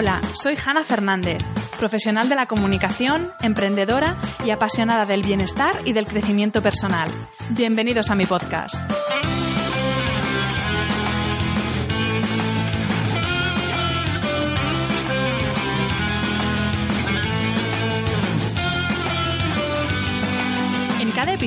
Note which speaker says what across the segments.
Speaker 1: Hola, soy Hanna Fernández, profesional de la comunicación, emprendedora y apasionada del bienestar y del crecimiento personal. Bienvenidos a mi podcast.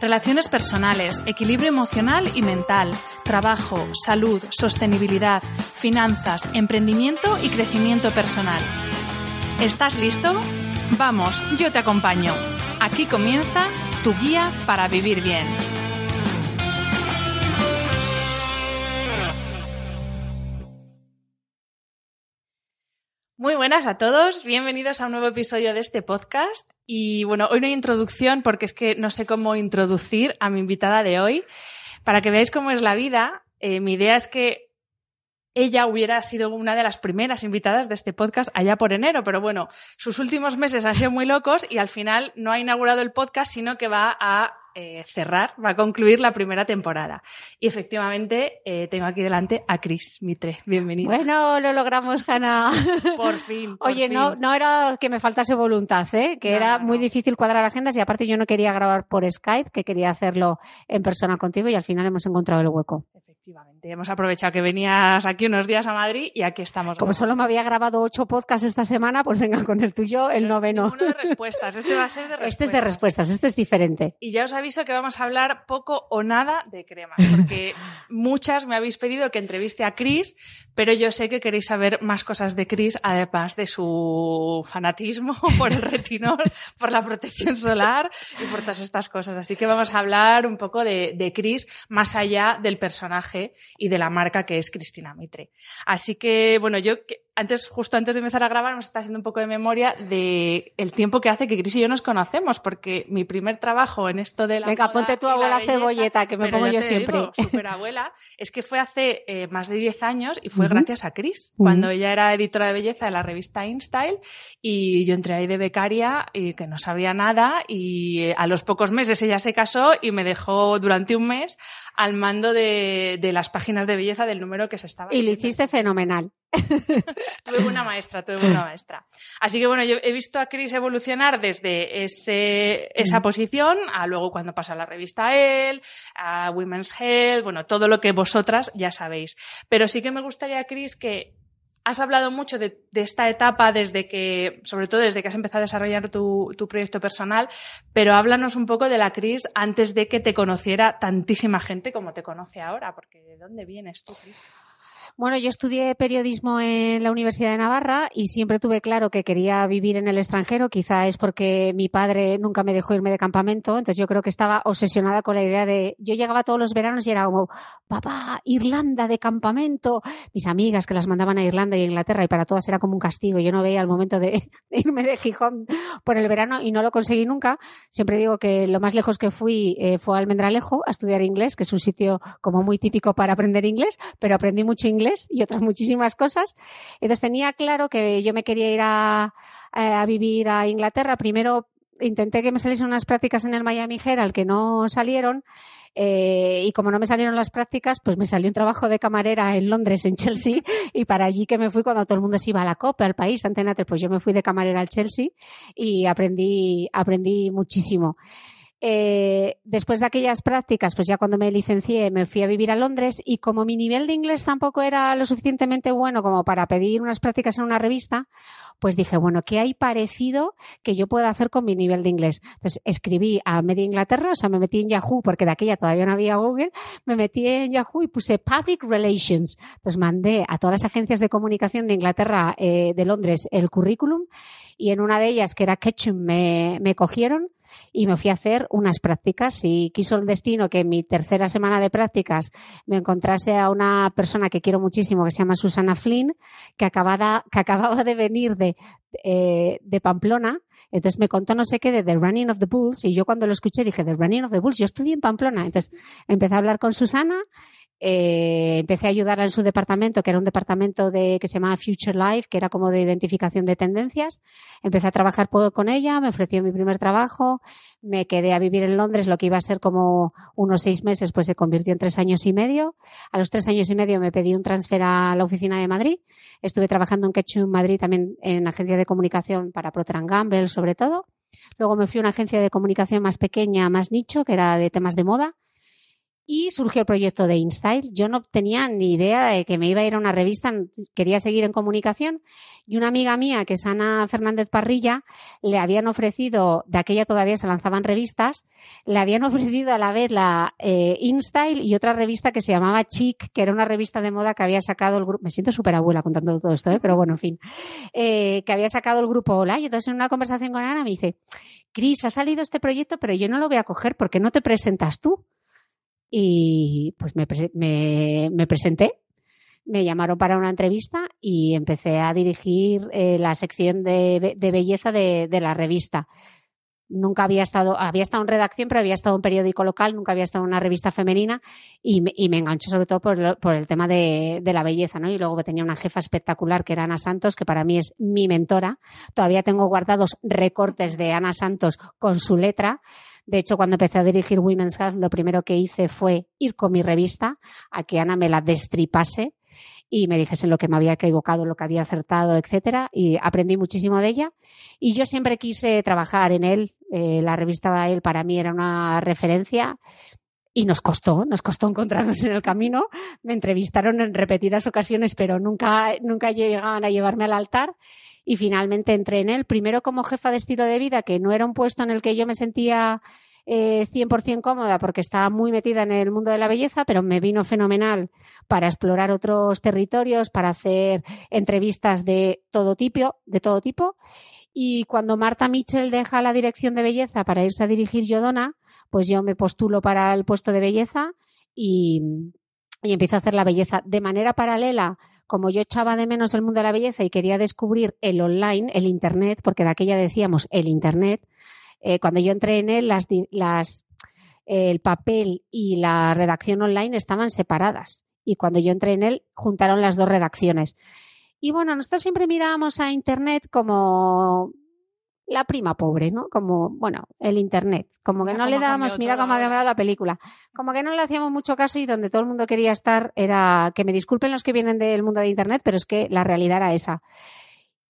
Speaker 1: Relaciones personales, equilibrio emocional y mental, trabajo, salud, sostenibilidad, finanzas, emprendimiento y crecimiento personal. ¿Estás listo? Vamos, yo te acompaño. Aquí comienza tu guía para vivir bien. Muy buenas a todos, bienvenidos a un nuevo episodio de este podcast. Y bueno, hoy no hay introducción porque es que no sé cómo introducir a mi invitada de hoy. Para que veáis cómo es la vida, eh, mi idea es que ella hubiera sido una de las primeras invitadas de este podcast allá por enero, pero bueno, sus últimos meses han sido muy locos y al final no ha inaugurado el podcast, sino que va a eh, cerrar, va a concluir la primera temporada. Y efectivamente eh, tengo aquí delante a Cris Mitre. Bienvenida.
Speaker 2: Bueno, lo logramos, Hanna.
Speaker 1: Por fin. por
Speaker 2: Oye,
Speaker 1: fin.
Speaker 2: no, no era que me faltase voluntad, ¿eh? que
Speaker 1: No,
Speaker 2: era
Speaker 1: no,
Speaker 2: muy difícil cuadrar agendas y aparte yo no quería grabar por Skype, que quería hacerlo en persona contigo y al final hemos encontrado el hueco.
Speaker 1: Efectivamente, hemos aprovechado que venías aquí unos días a Madrid y aquí estamos.
Speaker 2: Como solo me había grabado ocho podcasts esta semana, pues venga con el tuyo, el noveno.
Speaker 1: Ninguno de respuestas. Este va a ser de respuestas.
Speaker 2: Este es de respuestas, este es diferente.
Speaker 1: Y ya os aviso que vamos a hablar poco o nada de cremas, porque muchas me habéis pedido que entreviste a Chris, pero yo sé que queréis saber más cosas de Chris, además de su fanatismo por el retinol, por la protección solar y por todas estas cosas. Así que vamos a hablar un poco de, de Chris más allá del personaje y de la marca que es Cristina Mitre. Así que, bueno, yo antes, justo antes de empezar a grabar, nos está haciendo un poco de memoria de el tiempo que hace que Cris y yo nos conocemos, porque mi primer trabajo en esto de la
Speaker 2: Venga,
Speaker 1: moda
Speaker 2: ponte tu abuela
Speaker 1: belleza,
Speaker 2: cebolleta, que me pongo yo siempre.
Speaker 1: digo, superabuela, es que fue hace eh, más de 10 años y fue
Speaker 2: Ujú.
Speaker 1: gracias a Cris,
Speaker 2: Ujú.
Speaker 1: cuando ella era editora de belleza de la revista InStyle y yo entré ahí de becaria y que no sabía nada y eh, a los pocos meses ella se casó y me dejó durante un mes al mando de, de las páginas de belleza del número que se estaba
Speaker 2: Y lo hiciste fenomenal.
Speaker 1: Tuve buena maestra, tuve buena maestra. Así que bueno, yo he visto a Chris evolucionar desde ese, esa posición a luego cuando pasa la revista él, a Women's Health, bueno, todo lo que vosotras ya sabéis. Pero sí que me gustaría, Chris, que has hablado mucho de, de esta etapa desde que, sobre todo desde que has empezado a desarrollar tu, tu proyecto personal, pero háblanos un poco de la Cris antes de que te conociera tantísima gente como te conoce ahora, porque ¿de dónde vienes tú, Cris?
Speaker 2: Bueno, yo estudié periodismo en la Universidad de Navarra y siempre tuve claro que quería vivir en el extranjero. Quizá es porque mi padre nunca me dejó irme de campamento, entonces yo creo que estaba obsesionada con la idea de. Yo llegaba todos los veranos y era como, papá, Irlanda de campamento. Mis amigas que las mandaban a Irlanda y Inglaterra y para todas era como un castigo. Yo no veía el momento de, de irme de Gijón por el verano y no lo conseguí nunca. Siempre digo que lo más lejos que fui eh, fue a Almendralejo a estudiar inglés, que es un sitio como muy típico para aprender inglés, pero aprendí mucho inglés y otras muchísimas cosas. Entonces tenía claro que yo me quería ir a, a vivir a Inglaterra. Primero intenté que me saliesen unas prácticas en el Miami Herald que no salieron. Eh, y como no me salieron las prácticas, pues me salió un trabajo de camarera en Londres, en Chelsea, y para allí que me fui cuando todo el mundo se iba a la COPE, al país, Antena 3, pues yo me fui de camarera al Chelsea y aprendí, aprendí muchísimo. Eh, después de aquellas prácticas, pues ya cuando me licencié me fui a vivir a Londres y como mi nivel de inglés tampoco era lo suficientemente bueno como para pedir unas prácticas en una revista, pues dije, bueno, ¿qué hay parecido que yo pueda hacer con mi nivel de inglés? Entonces escribí a Media Inglaterra, o sea, me metí en Yahoo, porque de aquella todavía no había Google, me metí en Yahoo y puse Public Relations. Entonces mandé a todas las agencias de comunicación de Inglaterra, eh, de Londres, el currículum y en una de ellas, que era Ketchum, me, me cogieron y me fui a hacer unas prácticas y quiso el destino que en mi tercera semana de prácticas me encontrase a una persona que quiero muchísimo que se llama Susana Flynn que acababa, que acababa de venir de, eh, de Pamplona. Entonces me contó no sé qué de The Running of the Bulls y yo cuando lo escuché dije The Running of the Bulls yo estudié en Pamplona entonces empecé a hablar con Susana eh, empecé a ayudarla en su departamento, que era un departamento de, que se llamaba Future Life, que era como de identificación de tendencias. Empecé a trabajar con ella, me ofreció mi primer trabajo, me quedé a vivir en Londres, lo que iba a ser como unos seis meses, pues se convirtió en tres años y medio. A los tres años y medio me pedí un transfer a la oficina de Madrid. Estuve trabajando en en Madrid también en agencia de comunicación para Procter Gamble, sobre todo. Luego me fui a una agencia de comunicación más pequeña, más nicho, que era de temas de moda y surgió el proyecto de InStyle. Yo no tenía ni idea de que me iba a ir a una revista, quería seguir en comunicación y una amiga mía, que es Ana Fernández Parrilla, le habían ofrecido, de aquella todavía se lanzaban revistas, le habían ofrecido a la vez la eh, InStyle y otra revista que se llamaba Chic, que era una revista de moda que había sacado el grupo, me siento súper abuela contando todo esto, ¿eh? pero bueno, en fin, eh, que había sacado el grupo Hola y entonces en una conversación con Ana me dice, Cris, ha salido este proyecto, pero yo no lo voy a coger porque no te presentas tú. Y pues me, me, presenté, me llamaron para una entrevista y empecé a dirigir eh, la sección de, belleza de, la revista. Nunca había estado, había estado en redacción, pero había estado en un periódico local, nunca había estado en una revista femenina y me, y me enganchó sobre todo por, por el tema de, de, la belleza, ¿no? Y luego tenía una jefa espectacular que era Ana Santos, que para mí es mi mentora. Todavía tengo guardados recortes de Ana Santos con su letra de hecho, cuando empecé a dirigir Women's Health, lo primero que hice fue ir con mi revista a que Ana me la destripase y me dijese lo que me había equivocado, lo que había acertado, etcétera, y aprendí muchísimo de ella. Y yo siempre quise trabajar en él. Eh, la revista él para mí era una referencia y nos costó, nos costó encontrarnos en el camino. Me entrevistaron en repetidas ocasiones, pero nunca, nunca llegaban a llevarme al altar y finalmente entré en él, primero como jefa de estilo de vida, que no era un puesto en el que yo me sentía eh, 100% cómoda porque estaba muy metida en el mundo de la belleza, pero me vino fenomenal para explorar otros territorios, para hacer entrevistas de todo tipo, de todo tipo. Y cuando Marta Mitchell deja la dirección de belleza para irse a dirigir Yodona, pues yo me postulo para el puesto de belleza y, y empiezo a hacer la belleza de manera paralela, como yo echaba de menos el mundo de la belleza y quería descubrir el online, el Internet, porque de aquella decíamos el Internet, eh, cuando yo entré en él, el papel y la redacción online estaban separadas. Y cuando yo entré en él, juntaron las dos redacciones. Y bueno, nosotros siempre mirábamos a Internet como la prima pobre, ¿no? Como, bueno, el Internet. Como que no le dábamos, mira cómo ha cambiado la película. Como que no le hacíamos mucho caso y donde todo el mundo quería estar era, que me disculpen los que vienen del mundo de Internet, pero es que la realidad era esa.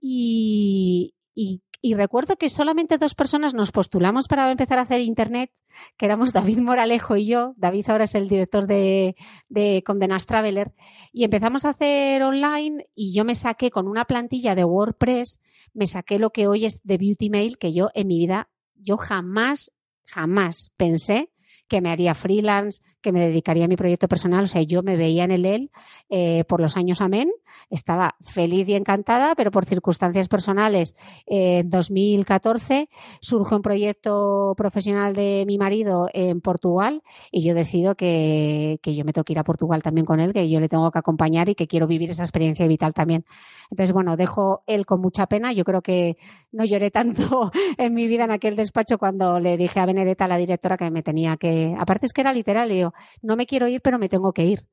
Speaker 2: Y, y, y, recuerdo que solamente dos personas nos postulamos para empezar a hacer Internet, que éramos David Moralejo y yo. David ahora es el director de, de Condenas Traveler. Y empezamos a hacer online y yo me saqué con una plantilla de WordPress, me saqué lo que hoy es de Beauty Mail, que yo en mi vida, yo jamás, jamás pensé que me haría freelance, que me dedicaría a mi proyecto personal. O sea, yo me veía en el él eh, por los años amén. Estaba feliz y encantada, pero por circunstancias personales, eh, en 2014 surge un proyecto profesional de mi marido en Portugal y yo decido que, que yo me tengo que ir a Portugal también con él, que yo le tengo que acompañar y que quiero vivir esa experiencia vital también. Entonces, bueno, dejo él con mucha pena. Yo creo que no lloré tanto en mi vida en aquel despacho cuando le dije a Benedetta, la directora, que me tenía que aparte es que era literal, le digo, no me quiero ir, pero me tengo que ir.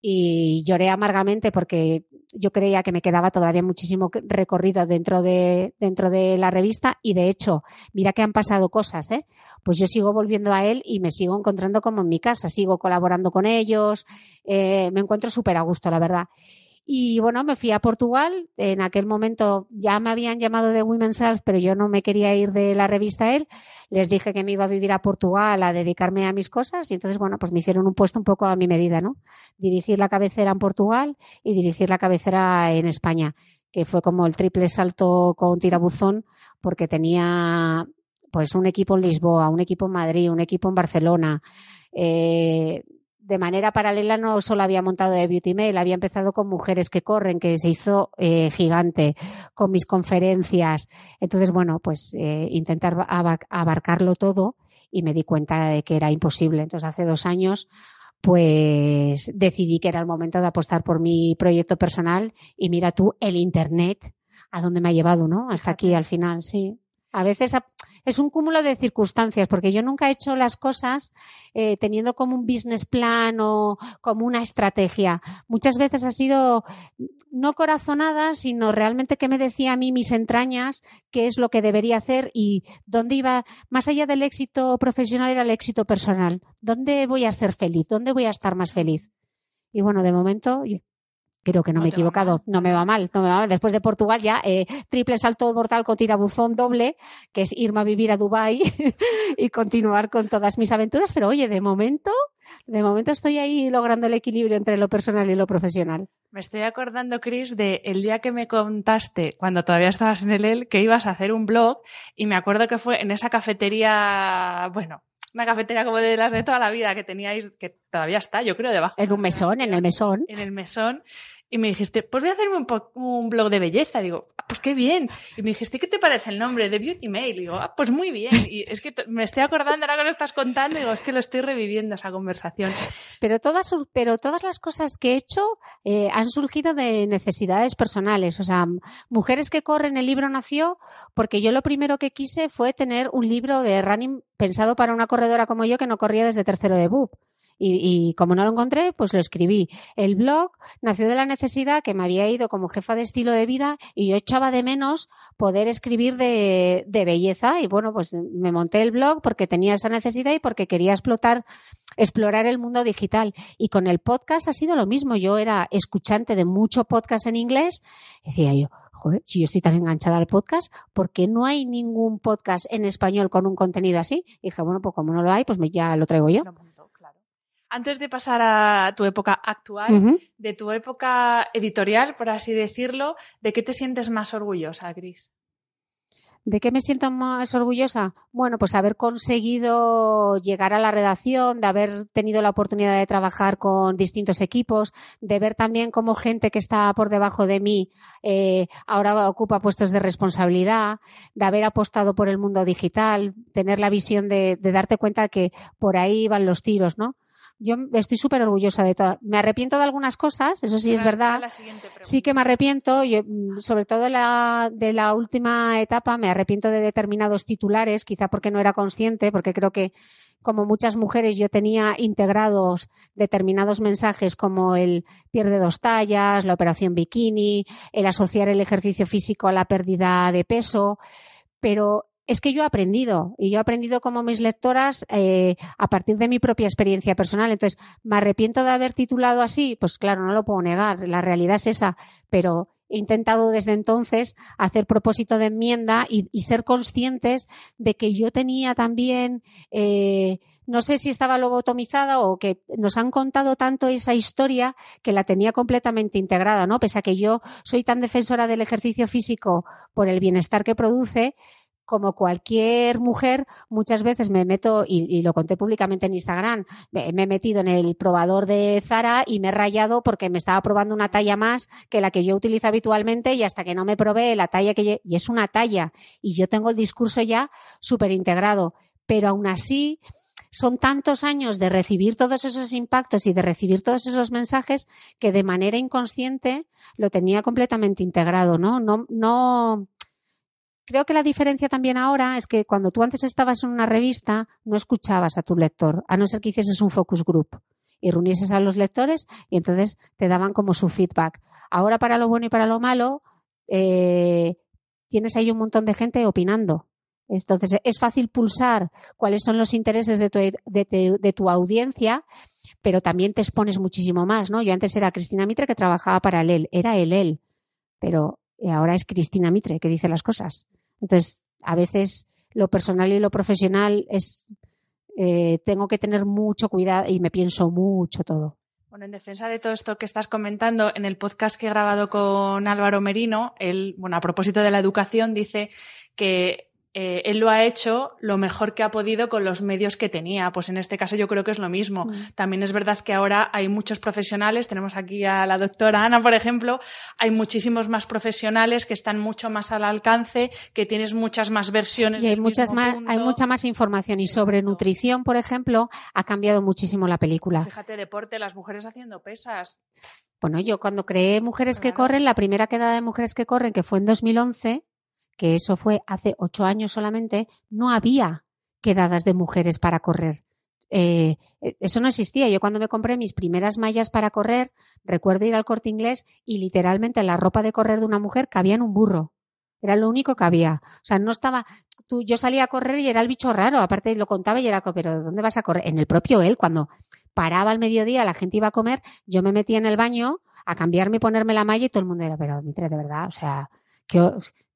Speaker 2: Y lloré amargamente porque yo creía que me quedaba todavía muchísimo recorrido dentro de, dentro de la revista y de hecho, mira que han pasado cosas, ¿eh? Pues yo sigo volviendo a él y me sigo encontrando como en mi casa, sigo colaborando con ellos, eh, me encuentro súper a gusto, la verdad. Y bueno, me fui a Portugal. En aquel momento ya me habían llamado de Women's Health, pero yo no me quería ir de la revista él. Les dije que me iba a vivir a Portugal a dedicarme a mis cosas y entonces, bueno, pues me hicieron un puesto un poco a mi medida, ¿no? Dirigir la cabecera en Portugal y dirigir la cabecera en España, que fue como el triple salto con tirabuzón porque tenía pues un equipo en Lisboa, un equipo en Madrid, un equipo en Barcelona. Eh, de manera paralela no solo había montado de Beauty Mail, había empezado con Mujeres que Corren, que se hizo eh, gigante, con mis conferencias. Entonces, bueno, pues eh, intentar abarcarlo todo y me di cuenta de que era imposible. Entonces, hace dos años, pues decidí que era el momento de apostar por mi proyecto personal y mira tú el Internet a dónde me ha llevado, ¿no? Hasta aquí al final, sí. A veces es un cúmulo de circunstancias, porque yo nunca he hecho las cosas eh, teniendo como un business plan o como una estrategia. Muchas veces ha sido no corazonada, sino realmente que me decía a mí mis entrañas qué es lo que debería hacer y dónde iba, más allá del éxito profesional, era el éxito personal. ¿Dónde voy a ser feliz? ¿Dónde voy a estar más feliz? Y bueno, de momento Creo que no, me he equivocado, no me va mal, no me va mal. Después de Portugal ya eh, triple salto mortal con tirabuzón doble, que es irme a vivir a Dubai y continuar con todas mis aventuras. Pero oye, de momento, de momento estoy ahí logrando el equilibrio entre lo personal y lo profesional.
Speaker 1: Me estoy acordando, Chris, de el día que me contaste, cuando todavía estabas en el EL, que ibas a hacer un blog y me acuerdo que fue en esa cafetería, bueno, una cafetería como de las de toda la vida que teníais, que todavía está, yo creo, debajo.
Speaker 2: En un mesón, en el mesón.
Speaker 1: En el mesón y me dijiste, pues voy a hacerme un, blog de belleza. Digo, ah, pues qué bien. Y me dijiste, ¿qué te parece el nombre de Beauty Mail? Digo, ah, pues muy bien. Y es que me estoy acordando ahora que lo estás contando, digo, es que lo estoy reviviendo esa conversación.
Speaker 2: Pero todas, pero todas las cosas que he hecho eh, han surgido de necesidades personales. O sea, Mujeres que corren, el libro nació porque yo lo primero que quise fue tener un libro de running pensado para una corredora como yo que no corría desde tercero de BUP. Y, como no lo encontré, pues lo escribí. El blog nació de la necesidad que me había ido como jefa de estilo de vida y yo echaba de menos poder escribir de, de belleza. Y bueno, pues me monté el blog porque tenía esa necesidad y porque quería explotar explorar el mundo digital. Y con el podcast ha sido lo mismo. Yo era escuchante de mucho podcast en inglés. Decía yo, joder, si yo estoy tan enganchada al podcast, ¿por qué no hay ningún podcast en español con un contenido así? Y dije, bueno, pues como no lo hay, pues ya lo traigo yo.
Speaker 1: Antes de pasar a tu época actual, de tu época editorial, por así decirlo, ¿de qué te sientes más orgullosa, Gris?
Speaker 2: ¿De qué me siento más orgullosa? Bueno, pues haber conseguido llegar a la redacción, de haber tenido la oportunidad de trabajar con distintos equipos, de ver también cómo gente que está por debajo de mí eh, ahora ocupa puestos de responsabilidad, de haber apostado por el mundo digital, tener la visión de, de darte cuenta que por ahí van los tiros, ¿no? Yo estoy súper orgullosa de todo. Me arrepiento de algunas cosas, eso sí es verdad. Sí que me arrepiento, mm, sobre todo la, de la última etapa, me arrepiento de determinados titulares, quizá porque no era consciente, porque creo que como muchas mujeres yo tenía integrados determinados mensajes como el pierde dos tallas, la operación bikini, el asociar el ejercicio físico a la pérdida de peso, pero es que yo he aprendido y yo he aprendido como mis lectoras eh, a partir de mi propia experiencia personal. Entonces, ¿me arrepiento de haber titulado así? Pues claro, no lo puedo negar, la realidad es esa, pero he intentado desde entonces hacer propósito de enmienda y, ser conscientes de que yo tenía también, eh, no sé si estaba lobotomizada o que nos han contado tanto esa historia que la tenía completamente integrada, ¿no? Pese a que yo soy tan defensora del ejercicio físico por el bienestar que produce, como cualquier mujer, muchas veces me meto, y, lo conté públicamente en Instagram, me, he metido en el probador de Zara y me he rayado porque me estaba probando una talla más que la que yo utilizo habitualmente y hasta que no me probé la talla que y es una talla, y yo tengo el discurso ya súper integrado, pero aún así son tantos años de recibir todos esos impactos y de recibir todos esos mensajes que de manera inconsciente lo tenía completamente integrado, ¿no? No, no, creo que la diferencia también ahora es que cuando tú antes estabas en una revista no escuchabas a tu lector, a no ser que hicieses un focus group y reunieses a los lectores y entonces te daban como su feedback. Ahora para lo bueno y para lo malo eh, tienes ahí un montón de gente opinando. Entonces es fácil pulsar cuáles son los intereses de tu, de tu audiencia pero también te expones muchísimo más, ¿no? Yo antes era Cristina Mitre que trabajaba para él, era él, él, pero ahora es Cristina Mitre que dice las cosas. Entonces, a veces lo personal y lo profesional es, eh, tengo que tener mucho cuidado y me pienso mucho todo.
Speaker 1: Bueno, en defensa de todo esto que estás comentando, en el podcast que he grabado con Álvaro Merino, él, bueno, a propósito de la educación, dice que eh, él lo ha hecho lo mejor que ha podido con los medios que tenía. Pues en este caso yo creo que es lo mismo. Mm. También es verdad que ahora hay muchos profesionales, tenemos aquí a la doctora Ana, por ejemplo, hay muchísimos más profesionales que están mucho más al alcance, que tienes muchas más versiones.
Speaker 2: Y hay, muchas más, hay mucha más información. Y sobre nutrición, por ejemplo, ha cambiado muchísimo la película.
Speaker 1: Fíjate, deporte, las mujeres haciendo pesas.
Speaker 2: Bueno, yo cuando creé Mujeres que Corren, la primera quedada de Mujeres que Corren, que fue en 2011, que eso fue hace ocho años solamente, no había quedadas de mujeres para correr. Eh, e, eso no existía. Yo cuando me compré mis primeras mallas para correr, recuerdo ir al corte inglés y literalmente la ropa de correr de una mujer cabía en un burro. Era lo único que había. O sea, no estaba. Tú, yo salía a correr y era el bicho raro. Aparte lo contaba y era, pero ¿dónde vas a correr? En el propio él, cuando paraba al mediodía, la gente iba a comer, yo me metía en el baño a cambiarme y ponerme la malla y todo el mundo era, pero Mitre, de verdad, o sea, que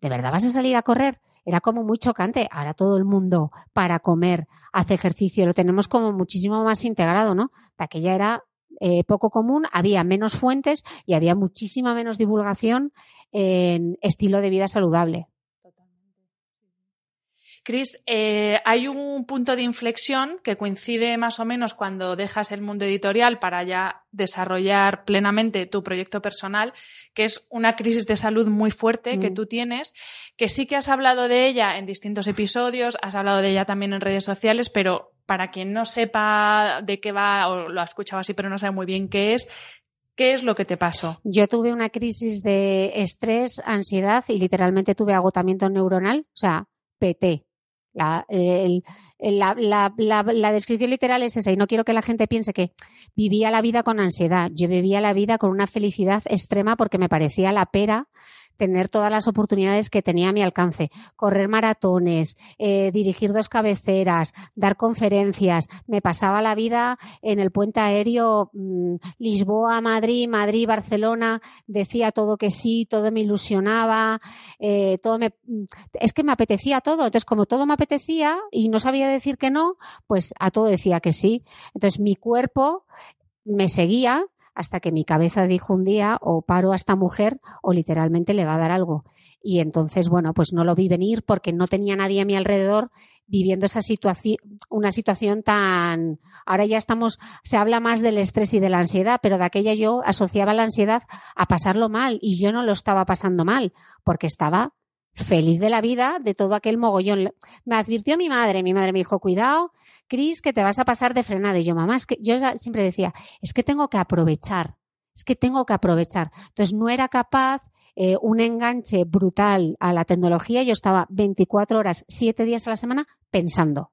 Speaker 2: ¿de verdad vas a salir a correr? Era como muy chocante. Ahora todo el mundo para comer hace ejercicio, lo tenemos como muchísimo más integrado, ¿no? De aquella era eh, poco común, había menos fuentes y había muchísima menos divulgación en estilo de vida saludable.
Speaker 1: Cris, eh, hay un punto de inflexión que coincide más o menos cuando dejas el mundo editorial para ya desarrollar plenamente tu proyecto personal, que es una crisis de salud muy fuerte que mm. tú tienes, que sí que has hablado de ella en distintos episodios, has hablado de ella también en redes sociales, pero para quien no sepa de qué va o lo ha escuchado así pero no sabe muy bien qué es, ¿Qué es lo que te pasó?
Speaker 2: Yo tuve una crisis de estrés, ansiedad y literalmente tuve agotamiento neuronal, o sea, PT. La, la, la, la, descripción literal es esa y no quiero que la gente piense que vivía la vida con ansiedad. Yo vivía la vida con una felicidad extrema porque me parecía la pera tener todas las oportunidades que tenía a mi alcance, correr maratones, eh, dirigir dos cabeceras, dar conferencias. Me pasaba la vida en el puente aéreo mm, Lisboa, Madrid, Madrid, Barcelona. Decía todo que sí, todo me ilusionaba, eh, todo me, mm, es que me apetecía todo. Entonces, como todo me apetecía y no sabía decir que no, pues a todo decía que sí. Entonces, mi cuerpo me seguía hasta que mi cabeza dijo un día o paro a esta mujer o literalmente le va a dar algo. Y entonces, bueno, pues no lo vi venir porque no tenía nadie a mi alrededor viviendo esa situación, una situación tan. Ahora ya estamos, se habla más del estrés y de la ansiedad, pero de aquella yo asociaba la ansiedad a pasarlo mal y yo no lo estaba pasando mal porque estaba feliz de la vida de todo aquel mogollón. Me advirtió mi madre, mi madre me dijo, cuidado, Cris, que te vas a pasar de frenada. Y yo, mamá, es que yo siempre decía, es que tengo que aprovechar, es que tengo que aprovechar. Entonces no era capaz eh, un enganche brutal a la tecnología. Yo estaba 24 horas, 7 días a la semana pensando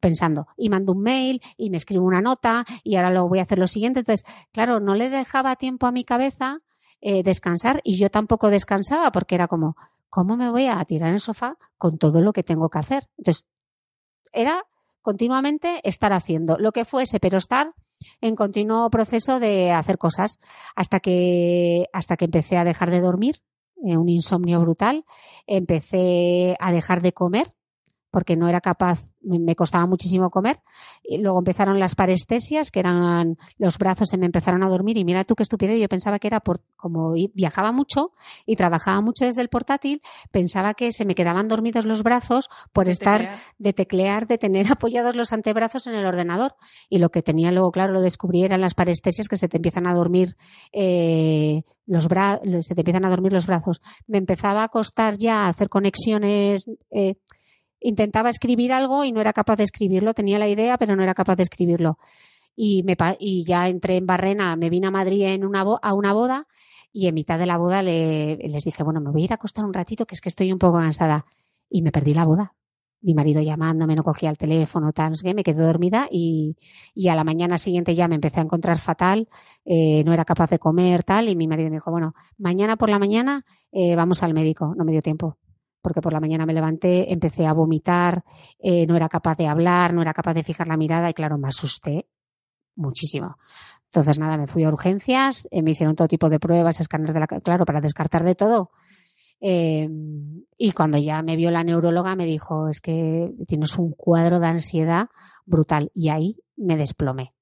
Speaker 2: pensando y mando un mail y me escribo una nota y ahora lo voy a hacer lo siguiente. Entonces, claro, no le dejaba tiempo a mi cabeza eh, descansar y yo tampoco descansaba porque era como, ¿cómo me voy a tirar en el sofá con todo lo que tengo que hacer? Entonces, era continuamente estar haciendo lo que fuese, pero estar en continuo proceso de hacer cosas hasta que, hasta que empecé a dejar de dormir, eh, un insomnio brutal, empecé a dejar de comer porque no era capaz me costaba muchísimo comer. Y luego empezaron las parestesias, que eran los brazos se me empezaron a dormir. Y mira tú qué estupidez, yo pensaba que era por como viajaba mucho y trabajaba mucho desde el portátil, pensaba que se me quedaban dormidos los brazos por estar de teclear, de tener apoyados los antebrazos en el ordenador. Y lo que tenía luego, claro, lo descubrí eran las parestesias que se te empiezan a dormir. Eh, los se te empiezan a dormir los brazos. Me empezaba a costar ya hacer conexiones eh, intentaba escribir algo y no era capaz de escribirlo, tenía la idea, pero no era capaz de escribirlo. Y, me, y ya entré en Barrena, me vine a Madrid en una a una boda y en mitad de la boda le, les dije, bueno, me voy a ir a acostar un ratito, que es que estoy un poco cansada. Y me perdí la boda. Mi marido llamándome, no cogía el teléfono, tal, no sé qué, me quedé dormida y, y a la mañana siguiente ya me empecé a encontrar fatal, eh, no era capaz de comer, tal, y mi marido me dijo, bueno, mañana por la mañana eh, vamos al médico, no me dio tiempo porque por la mañana me levanté, empecé a vomitar, eh, no era capaz de hablar, no era capaz de fijar la mirada y claro, me asusté. muchísimo. Entonces, nada, me fui a urgencias, eh, me hicieron todo tipo de pruebas, escáner de la, claro, para descartar de todo. Eh, y cuando ya me vio la neuróloga, me dijo, es que tienes un cuadro de ansiedad brutal. Y ahí me desplomé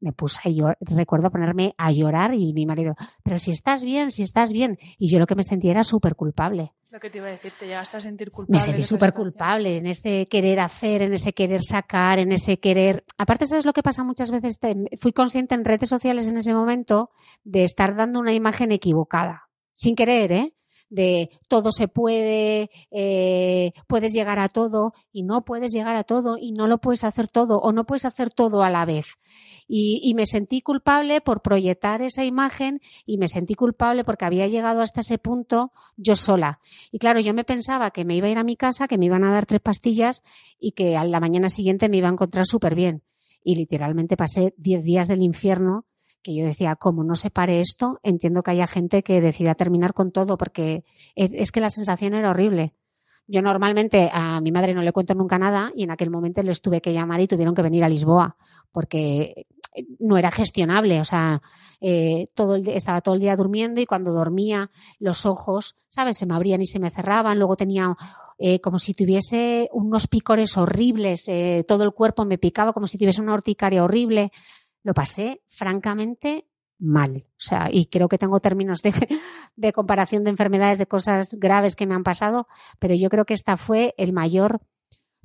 Speaker 2: me puse a llorar, recuerdo ponerme a llorar y mi marido, pero si estás bien, si estás bien. Y yo lo que me sentía era súper culpable.
Speaker 1: Lo que te iba a decir, te llegaste a sentir culpable.
Speaker 2: Me sentí súper culpable en ese querer hacer, en ese querer sacar, en ese querer. Aparte, ¿sabes lo que pasa muchas veces? Fui consciente en redes sociales en ese momento de estar dando una imagen equivocada. Sin querer, ¿eh? De todo se puede, eh, puedes llegar a todo y no puedes llegar a todo y no lo puedes hacer todo o no puedes hacer todo a la vez. Y, me sentí culpable por proyectar esa imagen y me sentí culpable porque había llegado hasta ese punto yo sola. Y claro, yo me pensaba que me iba a ir a mi casa, que me iban a dar tres pastillas y que a la mañana siguiente me iba a encontrar súper bien. Y literalmente pasé diez días del infierno que yo decía, como no se pare esto, entiendo que haya gente que decida terminar con todo, porque es que la sensación era horrible. Yo normalmente a mi madre no le cuento nunca nada y en aquel momento les tuve que llamar y tuvieron que venir a Lisboa porque no era gestionable. O sea, eh, todo estaba todo el día durmiendo y cuando dormía los ojos, ¿sabes? Se me abrían y se me cerraban. Luego tenía eh, como si tuviese unos picores horribles. Eh, todo el cuerpo me picaba como si tuviese una horticaria horrible. Lo pasé francamente mal. O sea, y creo que tengo términos de, comparación de enfermedades, de cosas graves que me han pasado, pero yo creo que esta fue el mayor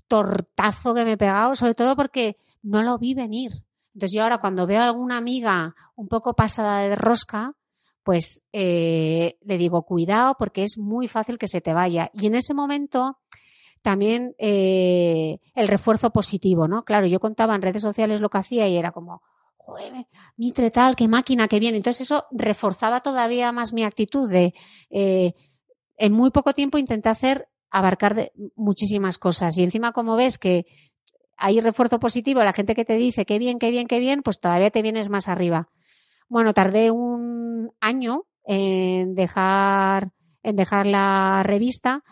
Speaker 2: tortazo que me he pegado, sobre todo porque no lo vi venir. Entonces yo ahora cuando veo a alguna amiga un poco pasada de rosca, pues eh, le digo, cuidado porque es muy fácil que se te vaya. Y en ese momento también eh, el refuerzo positivo, ¿no? Claro, yo contaba en redes sociales lo que hacía y era como, joder, mitre tal, qué máquina, qué bien. Entonces eso reforzaba todavía más mi actitud de, eh, en muy poco tiempo intenté hacer, abarcar de muchísimas cosas. Y encima, como ves que hay refuerzo positivo, la gente que te dice qué bien, qué bien, qué bien, pues todavía te vienes más arriba. Bueno, tardé un año en dejar, en dejar la revista.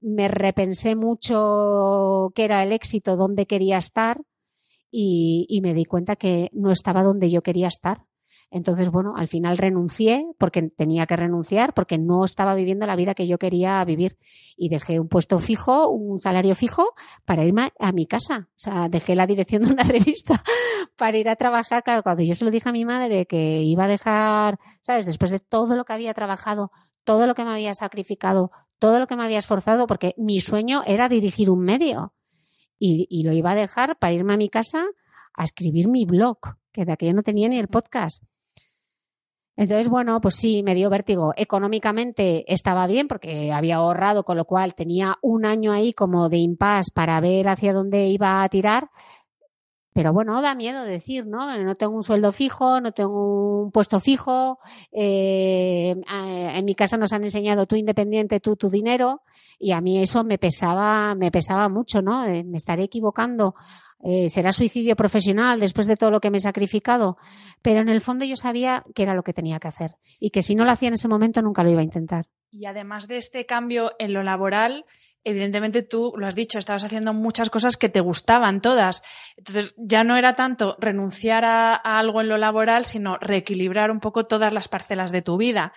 Speaker 2: Me repensé mucho qué era el éxito, dónde quería estar y, me di cuenta que no estaba donde yo quería estar. Entonces, bueno, al final renuncié porque tenía que renunciar, porque no estaba viviendo la vida que yo quería vivir. Y dejé un puesto fijo, un salario fijo, para irme a, mi casa. O sea, dejé la dirección de una revista para ir a trabajar. Claro, cuando yo se lo dije a mi madre que iba a dejar, ¿sabes? Después de todo lo que había trabajado, todo lo que me había sacrificado, todo lo que me había esforzado, porque mi sueño era dirigir un medio y, lo iba a dejar para irme a mi casa a escribir mi blog, que de aquello no tenía ni el podcast. Entonces, bueno, pues sí, me dio vértigo. Económicamente estaba bien porque había ahorrado, con lo cual tenía un año ahí como de impas para ver hacia dónde iba a tirar, pero bueno, da miedo decir, ¿no? No tengo un sueldo fijo, no tengo un puesto fijo. Eh, en mi casa nos han enseñado tú independiente, tú tu dinero, y a mí eso me pesaba, me pesaba mucho, ¿no? Eh, me estaré equivocando. Eh, será suicidio profesional después de todo lo que me he sacrificado. Pero en el fondo yo sabía que era lo que tenía que hacer y que si no lo hacía en ese momento nunca lo iba a intentar.
Speaker 1: Y además de este cambio en lo laboral, evidentemente tú lo has dicho, estabas haciendo muchas cosas que te gustaban todas. Entonces ya no era tanto renunciar a, algo en lo laboral, sino reequilibrar un poco todas las parcelas de tu vida.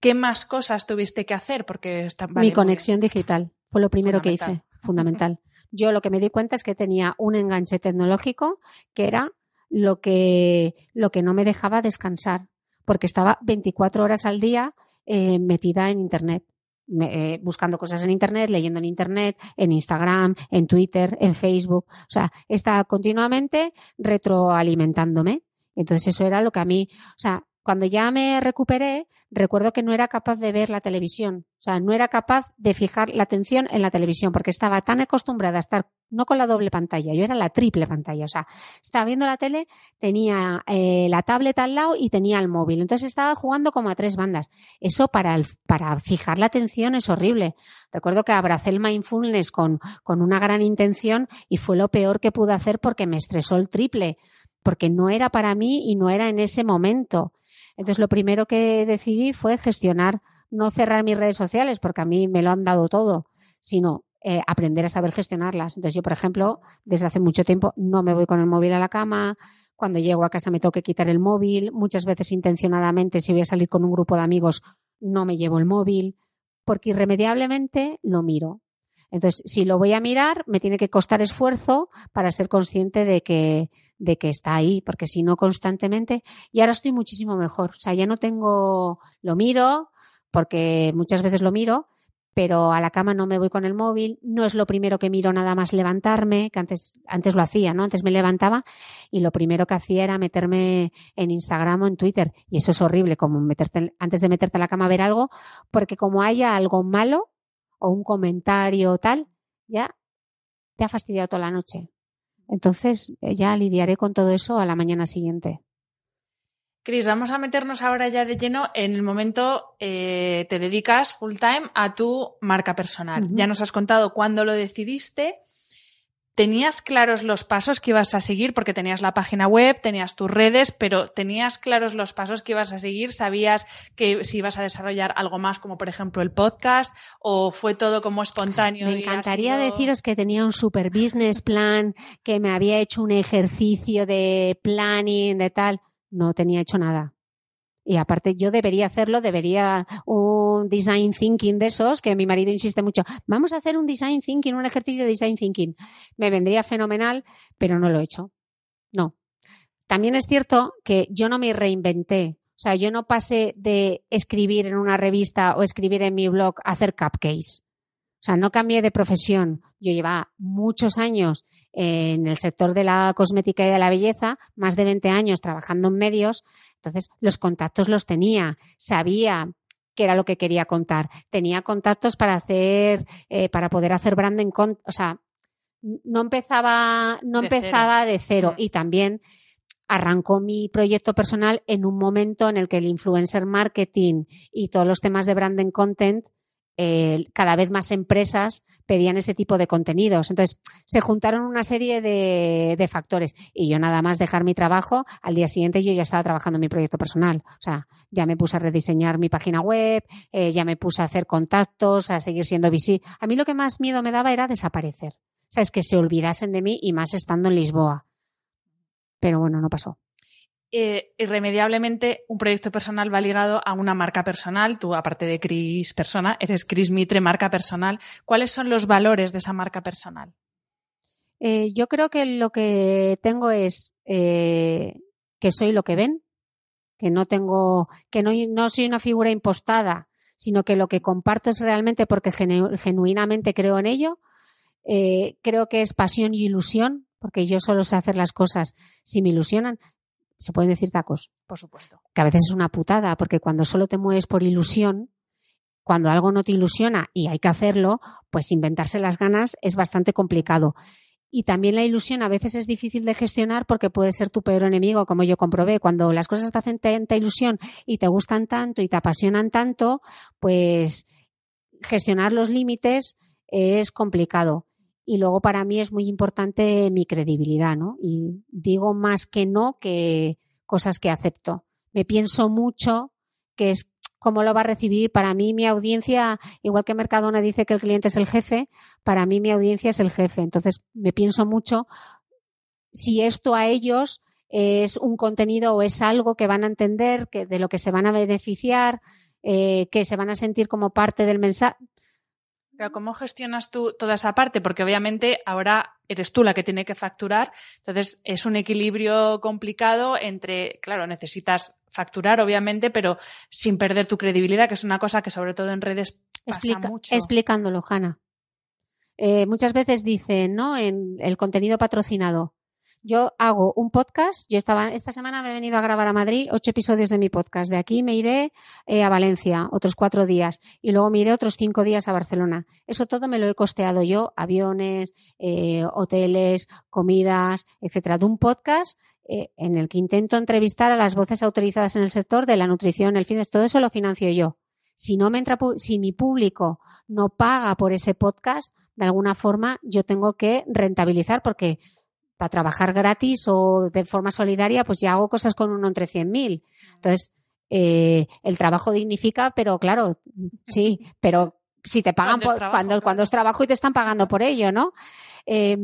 Speaker 1: ¿Qué más cosas tuviste que hacer? Porque
Speaker 2: Mi conexión digital fue lo primero que hice, fundamental. Yo lo que me di cuenta es que tenía un enganche tecnológico que era lo que, lo que no me dejaba descansar, porque estaba 24 horas al día eh, metida en Internet. Eh, buscando cosas en Internet, leyendo en Internet, en Instagram, en Twitter, en Facebook. O sea, está continuamente retroalimentándome. Entonces eso era lo que a mí, o sea, cuando ya me recuperé, recuerdo que no era capaz de ver la televisión. O sea, no era capaz de fijar la atención en la televisión porque estaba tan acostumbrada a estar no con la doble pantalla, yo era la triple pantalla. O sea, estaba viendo la tele, tenía eh, la tablet al lado y tenía el móvil. Entonces estaba jugando como a tres bandas. Eso para, para fijar la atención es horrible. Recuerdo que abracé el mindfulness con, con una gran intención y fue lo peor que pude hacer porque me estresó el triple porque no era para mí y no era en ese momento. Entonces, lo primero que decidí fue gestionar, no cerrar mis redes sociales, porque a mí me lo han dado todo, sino eh, aprender a saber gestionarlas. Entonces yo, por ejemplo, desde hace mucho tiempo no me voy con el móvil a la cama, cuando llego a casa me tengo que quitar el móvil, muchas veces intencionadamente si voy a salir con un grupo de amigos no me llevo el móvil, porque irremediablemente lo miro. Entonces, si lo voy a mirar, me tiene que costar esfuerzo para ser consciente de que, de que está ahí, porque si no constantemente, y ahora estoy muchísimo mejor. O sea, ya no tengo, lo miro, porque muchas veces lo miro, pero a la cama no me voy con el móvil, no es lo primero que miro nada más levantarme, que antes, antes lo hacía, ¿no? Antes me levantaba y lo primero que hacía era meterme en Instagram o en Twitter. Y eso es horrible, como meterte, antes de meterte a la cama a ver algo, porque como haya algo malo o un comentario o tal, ya te ha fastidiado toda la noche. Entonces eh, ya lidiaré con todo eso a la mañana siguiente.
Speaker 1: Cris, vamos a meternos ahora ya de lleno en el momento eh, te dedicas full time a tu marca personal. Ya nos has contado cuándo lo decidiste. ¿Tenías claros los pasos que ibas a seguir? Porque tenías la página web, tenías tus redes, pero ¿tenías claros los pasos que ibas a seguir? ¿Sabías que si ibas a desarrollar algo más, como por ejemplo el podcast? ¿O fue todo como espontáneo?
Speaker 2: Me encantaría deciros que tenía un super business plan, que me había hecho un ejercicio de planning, de tal no tenía hecho nada. Y aparte yo debería hacerlo, debería un design thinking de esos, que mi marido insiste mucho, vamos a hacer un design thinking, un ejercicio de design thinking. Me vendría fenomenal, pero no lo he hecho. No. También es cierto que yo no me reinventé. O sea, yo no pasé de escribir en una revista o escribir en mi blog a hacer cupcakes. O sea, no cambié de profesión. Yo llevaba muchos años en el sector de la cosmética y de la belleza, más de 20 años trabajando en medios. Entonces, los contactos los tenía. Sabía qué era lo que quería contar. Tenía contactos para hacer, eh, para poder hacer branding. o sea, no empezaba, no de empezaba cero. de cero. Mm. Y también arrancó mi proyecto personal en un momento en el que el influencer marketing y todos los temas de branding content cada vez más empresas pedían ese tipo de contenidos. Entonces, se juntaron una serie de, factores y yo nada más dejar mi trabajo, al día siguiente yo ya estaba trabajando en mi proyecto personal. O sea, ya me puse a rediseñar mi página web, eh, ya me puse a hacer contactos, a seguir siendo visible. A mí lo que más miedo me daba era desaparecer. O sea, es que se olvidasen de mí y más estando en Lisboa. Pero bueno, no pasó.
Speaker 1: Eh, irremediablemente un proyecto personal va ligado a una marca personal. Tú, aparte de Cris Persona, eres Cris Mitre, marca personal. ¿Cuáles son los valores de esa marca personal?
Speaker 2: Eh, yo creo que lo que tengo es eh, que soy lo que ven, que no tengo, que no, no, soy una figura impostada, sino que lo que comparto es realmente porque genuinamente creo en ello. creo que es pasión y ilusión, porque yo solo sé hacer las cosas si me ilusionan se pueden decir tacos.
Speaker 1: Por supuesto.
Speaker 2: Que a veces es una putada, porque cuando solo te mueves por ilusión, cuando algo no te ilusiona y hay que hacerlo, pues inventarse las ganas es bastante complicado. Y también la ilusión a veces es difícil de gestionar porque puede ser tu peor enemigo, como yo comprobé. Cuando las cosas te hacen tanta ilusión y te gustan tanto y te apasionan tanto, pues gestionar los límites es complicado. Y luego para mí es muy importante mi credibilidad, ¿no? Y digo más que no que cosas que acepto. Me pienso mucho que es cómo lo va a recibir. Para mí mi audiencia, igual que Mercadona dice que el cliente es el jefe, para mí mi audiencia es el jefe. Entonces me pienso mucho si esto a ellos es un contenido o es algo que van a entender, que de lo que se van a beneficiar, eh, que se van a sentir como parte del mensaje.
Speaker 1: Pero ¿cómo gestionas tú toda esa parte? Porque obviamente ahora eres tú la que tiene que facturar, entonces es un equilibrio complicado entre, claro, necesitas facturar, obviamente, pero sin perder tu credibilidad, que es una cosa que sobre todo en redes pasa mucho.
Speaker 2: Explicándolo, Hanna. Eh, muchas veces dicen, ¿no? En el contenido patrocinado, yo hago un podcast. Yo estaba, esta semana me he venido a grabar a Madrid ocho episodios de mi podcast. De aquí me iré eh, a Valencia otros cuatro días y luego me iré otros cinco días a Barcelona. Eso todo me lo he costeado yo, aviones, eh, hoteles, comidas, etcétera. De un podcast eh, en el que intento entrevistar a las voces autorizadas en el sector de la nutrición, el fitness, todo eso lo financio yo. Si no me entra, si mi público no paga por ese podcast, de alguna forma yo tengo que rentabilizar porque para trabajar gratis o de forma solidaria, pues ya hago cosas con uno entre 100.000. Entonces, eh, el trabajo dignifica, pero claro, sí, pero si te pagan
Speaker 1: Cuando es
Speaker 2: por,
Speaker 1: trabajo,
Speaker 2: cuando,
Speaker 1: claro.
Speaker 2: cuando es trabajo y te están pagando por ello, ¿no? Eh,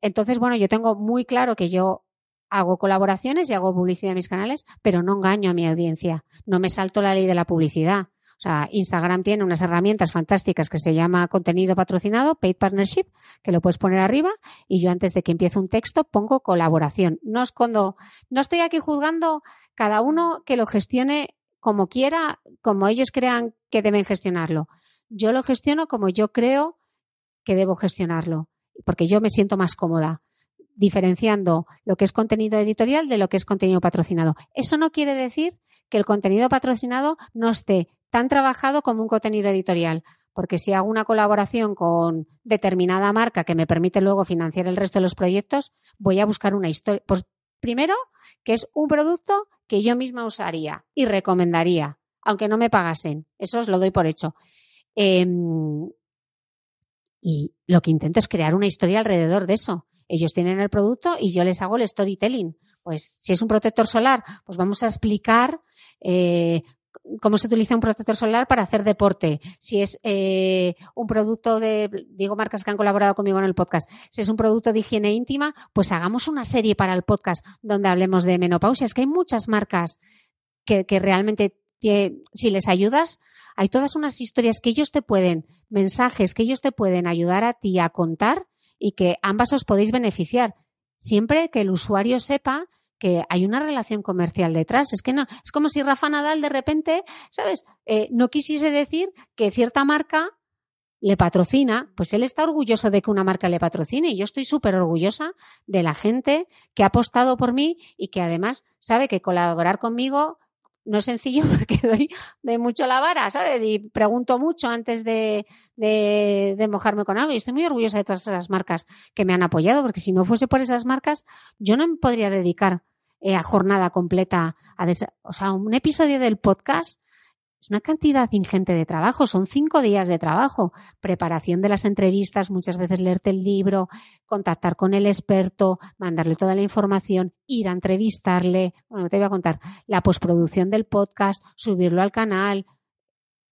Speaker 2: entonces, bueno, yo tengo muy claro que yo hago colaboraciones y hago publicidad en mis canales, pero no engaño a mi audiencia. No me salto la ley de la publicidad. O sea, Instagram tiene unas herramientas fantásticas que se llama contenido patrocinado, paid partnership, que lo puedes poner arriba y yo antes de que empiece un texto pongo colaboración. No escondo, no estoy aquí juzgando cada uno que lo gestione como quiera, como ellos crean que deben gestionarlo. Yo lo gestiono como yo creo que debo gestionarlo, porque yo me siento más cómoda diferenciando lo que es contenido editorial de lo que es contenido patrocinado. Eso no quiere decir que el contenido patrocinado no esté tan trabajado como un contenido editorial, porque si hago una colaboración con determinada marca que me permite luego financiar el resto de los proyectos, voy a buscar una historia. Pues primero, que es un producto que yo misma usaría y recomendaría, aunque no me pagasen. Eso os lo doy por hecho. Em, y lo que intento es crear una historia alrededor de eso. Ellos tienen el producto y yo les hago el storytelling. Pues si es un protector solar, pues vamos a explicar eh, cómo se utiliza un protector solar para hacer deporte. Si es eh, un producto de, digo marcas que han colaborado conmigo en el podcast, si es un producto de higiene íntima, pues hagamos una serie para el podcast donde hablemos de menopausia. Es que hay muchas marcas que, realmente, si les ayudas, hay todas unas historias que ellos te pueden, mensajes que ellos te pueden ayudar a ti a contar y que ambas os podéis beneficiar. Siempre que el usuario sepa que hay una relación comercial detrás. Es que no, es como si Rafa Nadal de repente, ¿sabes? Eh, no quisiese decir que cierta marca le patrocina, pues él está orgulloso de que una marca le patrocine y yo estoy súper orgullosa de la gente que ha apostado por mí y que además sabe que colaborar conmigo no es sencillo porque doy, doy mucho la vara, ¿sabes? Y pregunto mucho antes de, de, de mojarme con algo. Y estoy muy orgullosa de todas esas marcas que me han apoyado, porque si no fuese por esas marcas, yo no me podría dedicar eh, a jornada completa a o sea, un episodio del podcast es una cantidad ingente de trabajo, son cinco días de trabajo, preparación de las entrevistas, muchas veces leerte el libro, contactar con el experto, mandarle toda la información, ir a entrevistarle, bueno, te voy a contar, la postproducción del podcast, subirlo al canal,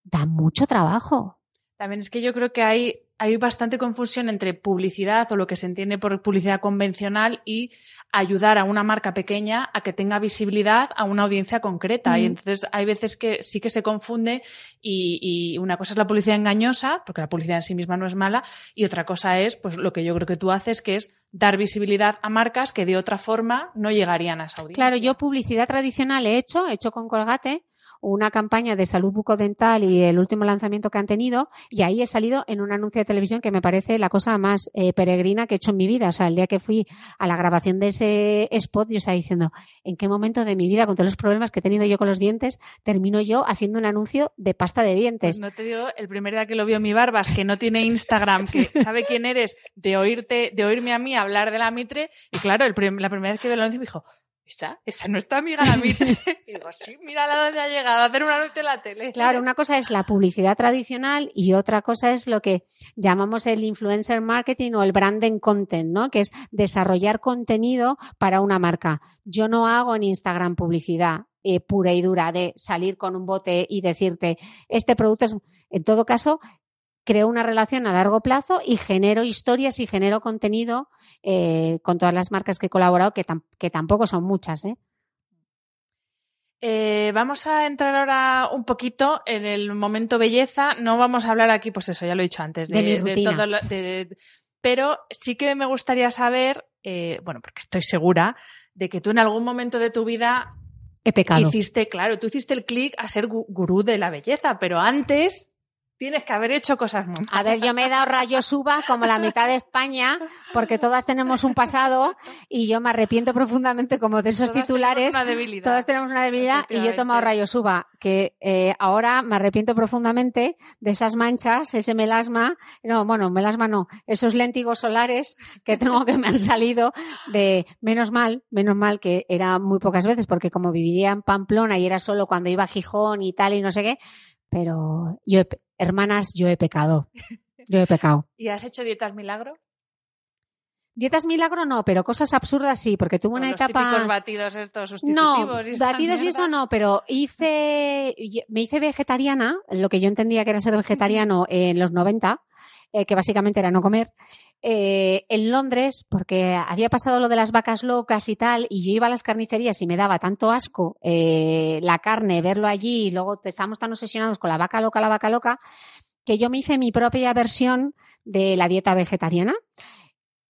Speaker 2: da mucho trabajo.
Speaker 1: También es que yo creo que hay, hay bastante confusión entre publicidad o lo que se entiende por publicidad convencional y ayudar a una marca pequeña a que tenga visibilidad a una audiencia concreta. Y
Speaker 2: Mm.
Speaker 1: entonces hay veces que sí que se confunde y, y una cosa es la publicidad engañosa, porque la publicidad en sí misma no es mala, y otra cosa es pues lo que yo creo que tú haces, que es dar visibilidad a marcas que de otra forma no llegarían a esa audiencia.
Speaker 2: Claro, yo publicidad tradicional he hecho, he hecho con Colgate una campaña de salud bucodental y el último lanzamiento que han tenido y ahí he salido en un anuncio de televisión que me parece la cosa más eh, peregrina que he hecho en mi vida. O sea, el día que fui a la grabación de ese spot yo estaba diciendo, ¿en qué momento de mi vida, con todos los problemas que he tenido yo con los dientes, termino yo haciendo un anuncio de pasta de dientes?
Speaker 1: Pues no te digo, el primer día que lo vio mi Barbas, que no tiene Instagram, que sabe quién eres, de oírte, de oírme a mí hablar de la Mitre, y claro, el prim- la primera vez que vio el anuncio me dijo, ¿esa? ¿Esa no es tu amiga la Mitre? Y digo, sí, mírala dónde ha llegado, a hacer un anuncio en la tele.
Speaker 2: Claro, una cosa es la publicidad tradicional y otra cosa es lo que llamamos el influencer marketing o el branding content, ¿no? Que es desarrollar contenido para una marca. Yo no hago en Instagram publicidad eh, pura y dura de salir con un bote y decirte, este producto es, en todo caso, creo una relación a largo plazo y genero historias y genero contenido eh, con todas las marcas que he colaborado, que, tam- que tampoco son muchas, ¿eh?
Speaker 1: Eh, vamos a entrar ahora un poquito en el momento belleza. No vamos a hablar aquí, pues eso, ya lo he dicho antes, de,
Speaker 2: De mi rutina.
Speaker 1: todo lo- de- pero sí que me gustaría saber, eh, bueno, porque estoy segura de que tú en algún momento de tu vida
Speaker 2: He pecado.
Speaker 1: hiciste, claro, tú hiciste el clic a ser gu- gurú de la belleza, pero antes tienes que haber hecho cosas muy
Speaker 2: A ver, yo me he dado rayos uva como la mitad de España, porque todas tenemos un pasado y yo me arrepiento profundamente como de esos
Speaker 1: Todas
Speaker 2: titulares.
Speaker 1: tenemos una debilidad.
Speaker 2: Todas tenemos una debilidad y yo he tomado rayos uva, que eh, ahora me arrepiento profundamente de esas manchas, ese melasma, no, bueno, melasma no, esos léntigos solares que tengo que me han salido de menos mal, menos mal que era muy pocas veces, porque como viviría en Pamplona y era solo cuando iba a Gijón y tal y no sé qué, pero yo, he hermanas, yo he pecado. Yo he pecado.
Speaker 1: ¿Y has hecho dietas milagro?
Speaker 2: Dietas milagro no, pero cosas absurdas sí, porque tuve una
Speaker 1: los
Speaker 2: etapa.
Speaker 1: batidos estos
Speaker 2: No,
Speaker 1: sustitutivos. y estas
Speaker 2: batidos y eso no, pero hice, me hice vegetariana, lo que yo entendía que era ser vegetariano en los 90, eh, que básicamente era no comer, eh, en Londres, porque había pasado lo de las vacas locas y tal, y yo iba a las carnicerías y me daba tanto asco eh, la carne, verlo allí, y luego estábamos tan obsesionados con la vaca loca, la vaca loca, que yo me hice mi propia versión de la dieta vegetariana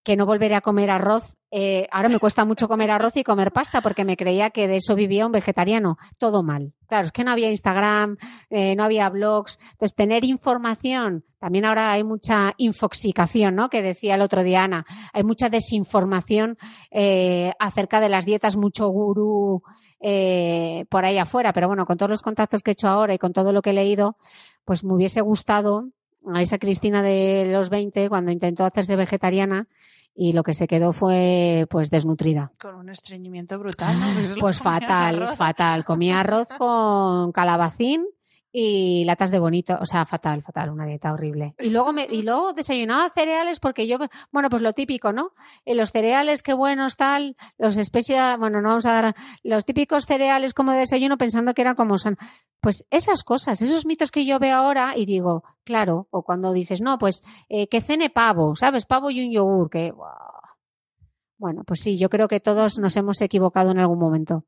Speaker 2: que no volveré a comer arroz. Eh, ahora me cuesta mucho comer arroz y comer pasta porque me creía que de eso vivía un vegetariano. Todo mal. Claro, es que no había Instagram, eh, no había blogs. Entonces, tener información, también ahora hay mucha infoxicación, ¿no? Que decía el otro día Ana. Hay mucha desinformación eh, acerca de las dietas, mucho gurú eh, por ahí afuera. Pero bueno, con todos los contactos que he hecho ahora y con todo lo que he leído, pues me hubiese gustado a esa Cristina de los 20 cuando intentó hacerse vegetariana y lo que se quedó fue pues desnutrida.
Speaker 1: Con un estreñimiento brutal. ¿no? Pues,
Speaker 2: Pues fatal,
Speaker 1: arroz.
Speaker 2: fatal. Comía arroz con calabacín y latas de bonito, o sea, fatal, fatal, una dieta horrible. Y luego me, y luego desayunaba cereales porque yo, bueno, pues lo típico, ¿no? Eh, los cereales, qué buenos, tal, los especias, bueno, no vamos a dar, los típicos cereales como de desayuno pensando que eran como san. Pues esas cosas, esos mitos que yo veo ahora y digo, claro, o cuando dices, no, pues eh, que cene pavo, ¿sabes? Pavo y un yogur, que, buah. bueno, pues sí, yo creo que todos nos hemos equivocado en algún momento.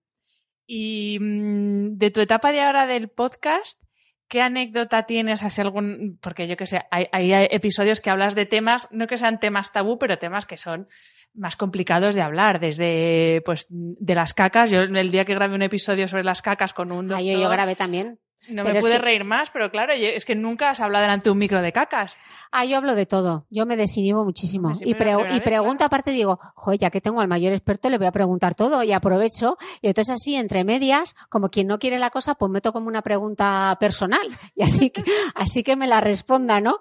Speaker 1: Y mm, de tu etapa de ahora del podcast, ¿qué anécdota tienes? Así algún, porque yo que sé, hay, hay episodios que hablas de temas, no que sean temas tabú, pero temas que son más complicados de hablar, desde pues de las cacas. Yo el día que grabé un episodio sobre las cacas con un doctor,
Speaker 2: Ah, yo, yo grabé también.
Speaker 1: no
Speaker 2: pero
Speaker 1: me pude
Speaker 2: que-
Speaker 1: reír más, pero claro, yo- es que nunca has hablado delante de un micro de cacas.
Speaker 2: Ah, yo hablo de todo. Yo me desinhibo muchísimo. Y, pre-
Speaker 1: la primera
Speaker 2: y
Speaker 1: claro.
Speaker 2: aparte, digo, joder, ya que tengo al mayor experto, le voy a preguntar todo y aprovecho. Y entonces así, entre medias, como quien no quiere la cosa, pues meto como una pregunta personal. Y así que, así que me la responda, ¿no?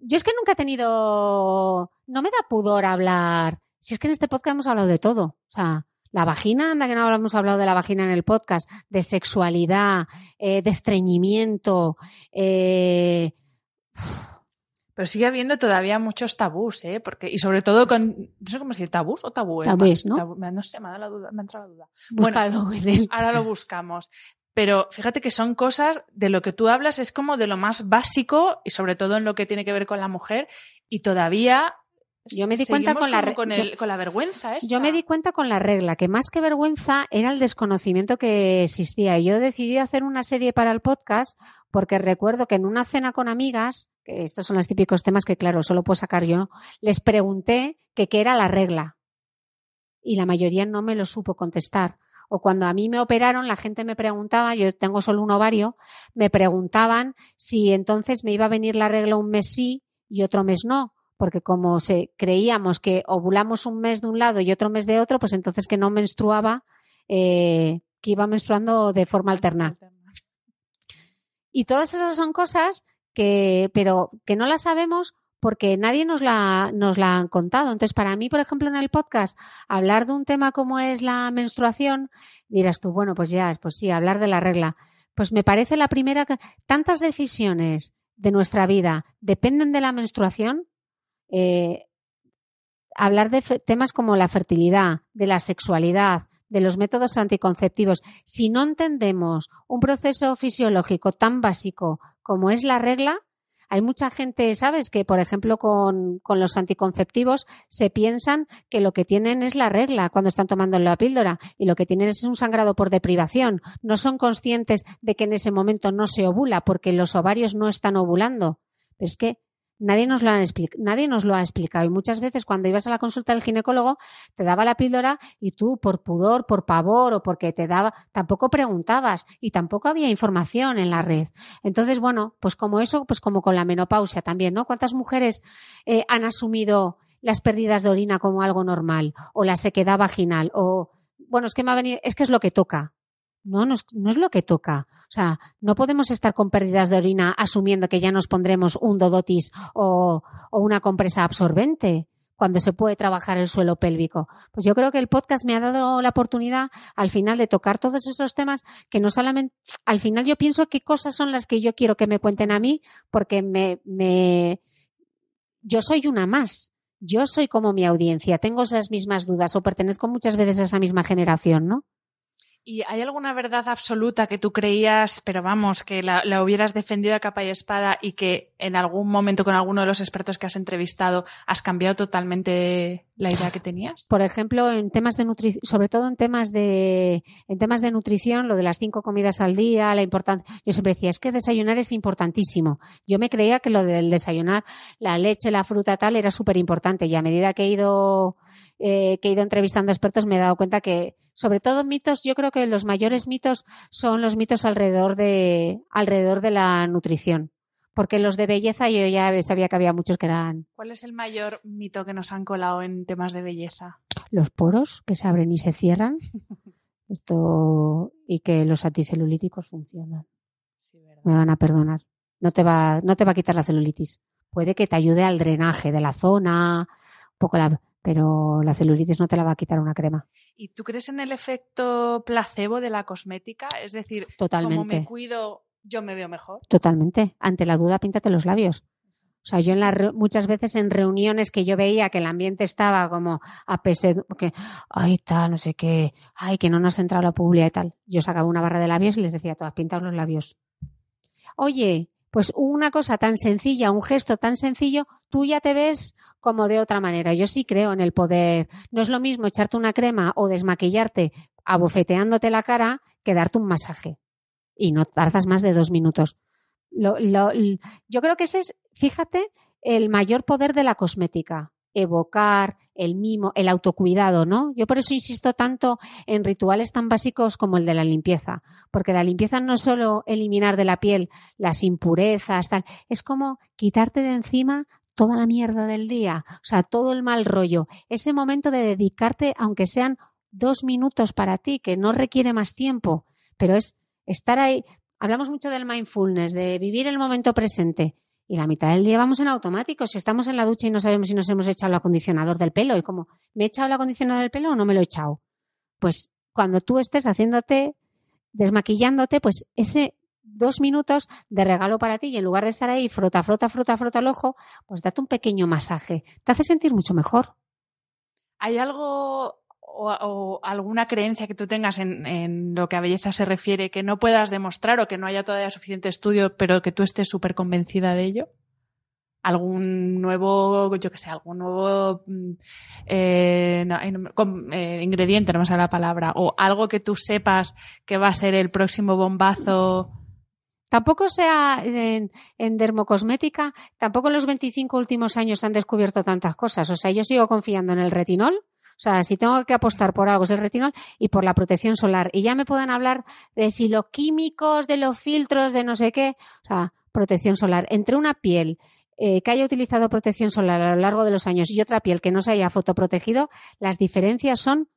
Speaker 2: Yo es que nunca he tenido... No me da pudor hablar. Si es que en este podcast hemos hablado de todo. O sea, la vagina, anda que no hemos hablado de la vagina en el podcast, de sexualidad, eh, de estreñimiento, eh,
Speaker 1: Pero sigue habiendo todavía muchos tabús, ¿eh? Porque, y sobre todo con, no sé cómo dice, tabús o tabúes.
Speaker 2: Tabúes, ¿no?
Speaker 1: Tabú- no sé, me ha dado la duda, me ha entrado la duda.
Speaker 2: búscalo en el...
Speaker 1: Ahora lo buscamos. Pero fíjate que son cosas de lo que tú hablas, es como de lo más básico y sobre todo en lo que tiene que ver con la mujer y todavía
Speaker 2: Yo me di cuenta con la
Speaker 1: con,
Speaker 2: yo-
Speaker 1: el- con la vergüenza esta.
Speaker 2: Yo me di cuenta con la regla que más que vergüenza era el desconocimiento que existía. Y Yo decidí hacer una serie para el podcast porque recuerdo que en una cena con amigas, que estos son los típicos temas que claro, solo puedo sacar yo, les pregunté que qué era la regla. Y la mayoría no me lo supo contestar. O cuando a mí me operaron, la gente me preguntaba, yo tengo solo un ovario, me preguntaban si entonces me iba a venir la regla un mes sí y otro mes no porque como se creíamos que ovulamos un mes de un lado y otro mes de otro, pues entonces que no menstruaba, eh, que iba menstruando de forma alterna. Y todas esas son cosas que, pero que no las sabemos porque nadie nos la, nos la han contado. Entonces, para mí, por ejemplo, en el podcast, hablar de un tema como es la menstruación, dirás tú, bueno, pues ya, pues sí, hablar de la regla. Pues me parece la primera que tantas decisiones de nuestra vida dependen de la menstruación. Eh, hablar de temas como la fertilidad, de la sexualidad, de los métodos anticonceptivos, si no entendemos un proceso fisiológico tan básico como es la regla, hay mucha gente, ¿sabes?, que por ejemplo con, con los anticonceptivos se piensan que lo que tienen es la regla cuando están tomando la píldora y lo que tienen es un sangrado por deprivación. No son conscientes de que en ese momento no se ovula porque los ovarios no están ovulando. Pero es que Nadie nos, lo han nadie nos lo ha explicado. Y muchas veces cuando ibas a la consulta del ginecólogo, te daba la píldora y tú, por pudor, por pavor o porque te daba, tampoco preguntabas y tampoco había información en la red. Entonces, bueno, pues como eso, pues como con la menopausia también, ¿no? ¿Cuántas mujeres eh, han asumido las pérdidas de orina como algo normal o la sequedad vaginal o, bueno, es que me ha venido, es que es lo que toca. No, no es, lo que toca. O sea, no podemos estar con pérdidas de orina asumiendo que ya nos pondremos un dodotis o, o una compresa absorbente cuando se puede trabajar el suelo pélvico. Pues yo creo que el podcast me ha dado la oportunidad al final de tocar todos esos temas que no solamente, al final yo pienso qué cosas son las que yo quiero que me cuenten a mí porque me, yo soy una más. yo soy como mi audiencia, tengo esas mismas dudas o pertenezco muchas veces a esa misma generación, ¿no?
Speaker 1: ¿Y hay alguna verdad absoluta que tú creías, pero vamos, que la, hubieras defendido a capa y espada y que en algún momento con alguno de los expertos que has entrevistado has cambiado totalmente la idea que tenías?
Speaker 2: Por ejemplo, en temas de nutrición, sobre todo en temas de en temas de nutrición, lo de las cinco comidas al día, la importancia. Yo siempre decía es que desayunar es importantísimo. Yo me creía que lo del desayunar, la leche, la fruta tal era súper importante y a medida que he ido eh, que he ido entrevistando expertos me he dado cuenta que sobre todo mitos, yo creo que los mayores mitos son los mitos alrededor de, alrededor de la nutrición. Porque los de belleza yo ya sabía que había muchos que eran.
Speaker 1: ¿Cuál es el mayor mito que nos han colado en temas de belleza?
Speaker 2: Los poros que se abren y se cierran. Esto y que los anticelulíticos funcionan. Me van a perdonar. No te va, no te va a quitar la celulitis. Puede que te ayude al drenaje de la zona, un poco la, pero la celulitis no te la va a quitar una crema.
Speaker 1: ¿Y tú crees en el efecto placebo de la cosmética? Es decir,
Speaker 2: Totalmente.
Speaker 1: como me cuido, yo me veo mejor.
Speaker 2: Totalmente. Ante la duda, píntate los labios. O sea, yo en la, muchas veces en reuniones que yo veía que el ambiente estaba como a pesar, que, ay, tal, no sé qué, ay, que no nos ha entrado la publicidad y tal. Yo sacaba una barra de labios y les decía, todas, pintaos los labios. Oye, pues una cosa tan sencilla, un gesto tan sencillo, tú ya te ves como de otra manera. Yo sí creo en el poder. No es lo mismo echarte una crema o desmaquillarte abofeteándote la cara que darte un masaje. Y no tardas más de dos minutos. yo creo que ese es, fíjate, el mayor poder de la cosmética evocar el mimo, el autocuidado, ¿no? Yo por eso insisto tanto en rituales tan básicos como el de la limpieza, porque la limpieza no es solo eliminar de la piel las impurezas, tal, es como quitarte de encima toda la mierda del día, o sea, todo el mal rollo. Ese momento de dedicarte, aunque sean dos minutos para ti, que no requiere más tiempo, pero es estar ahí. Hablamos mucho del mindfulness, de vivir el momento presente y la mitad del día vamos en automático. Si estamos en la ducha y no sabemos si nos hemos echado el acondicionador del pelo, y como, ¿me he echado el acondicionador del pelo o no me lo he echado? Pues cuando tú estés haciéndote, desmaquillándote, pues ese dos minutos de regalo para ti y en lugar de estar ahí frota, frota, frota, frota el ojo, pues date un pequeño masaje. Te hace sentir mucho mejor.
Speaker 1: ¿Hay algo o, alguna creencia que tú tengas en, lo que a belleza se refiere que no puedas demostrar o que no haya todavía suficiente estudio, pero que tú estés súper convencida de ello? ¿Algún nuevo, yo que sé, algún nuevo mm, eh, eh, ingrediente, no me la palabra, o algo que tú sepas que va a ser el próximo bombazo?
Speaker 2: Tampoco sea en, en, dermocosmética, tampoco en los 25 últimos años han descubierto tantas cosas. O sea, yo sigo confiando en el retinol, sea, si tengo que apostar por algo es el retinol y por la protección solar. Y ya me pueden hablar de si los químicos, de los filtros, de no sé qué. O sea, protección solar. Entre una piel eh, que haya utilizado protección solar a lo largo de los años y otra piel que no se haya fotoprotegido, las diferencias son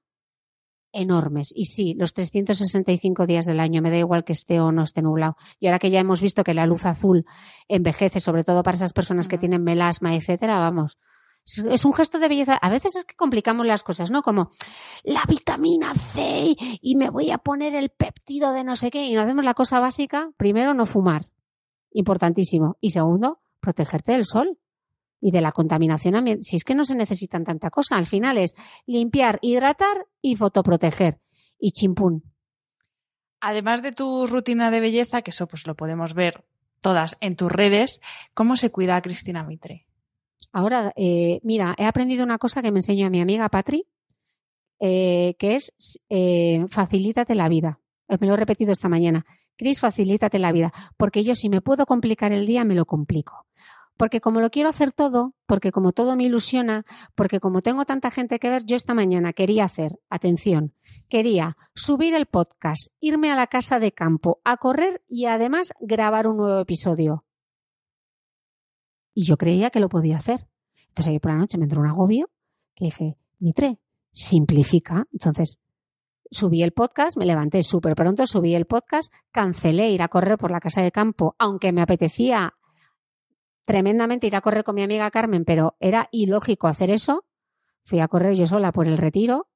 Speaker 2: enormes. Y sí, los 365 días del año, me da igual que esté o no esté nublado. Y ahora que ya hemos visto que la luz azul envejece, sobre todo para esas personas que tienen melasma, etcétera, vamos, es un gesto de belleza. A veces es que complicamos las cosas, ¿no? Como la vitamina C y me voy a poner el péptido de no sé qué y no hacemos la cosa básica. Primero, no fumar. Importantísimo. Y segundo, protegerte del sol y de la contaminación ambiental. Si es que no se necesitan tanta cosa, al final es limpiar, hidratar y fotoproteger. Y chimpún.
Speaker 1: Además de tu rutina de belleza, que eso pues lo podemos ver todas en tus redes, ¿cómo se cuida a Cristina Mitre?
Speaker 2: Ahora, eh, mira, he aprendido una cosa que me enseñó a mi amiga Patri, eh, que es eh, facilítate la vida. Me lo he repetido esta mañana. Cris, facilítate la vida. Porque yo si me puedo complicar el día, me lo complico. Porque como lo quiero hacer todo, porque como todo me ilusiona, porque como tengo tanta gente que ver, yo esta mañana quería hacer, atención, quería subir el podcast, irme a la casa de campo, a correr y además grabar un nuevo episodio. Y yo creía que lo podía hacer. Entonces ayer por la noche me entró un agobio que dije, Mitre, simplifica. Entonces subí el podcast, me levanté súper pronto, subí el podcast, cancelé ir a correr por la casa de campo, aunque me apetecía tremendamente ir a correr con mi amiga Carmen, pero era ilógico hacer eso. Fui a correr yo sola por el retiro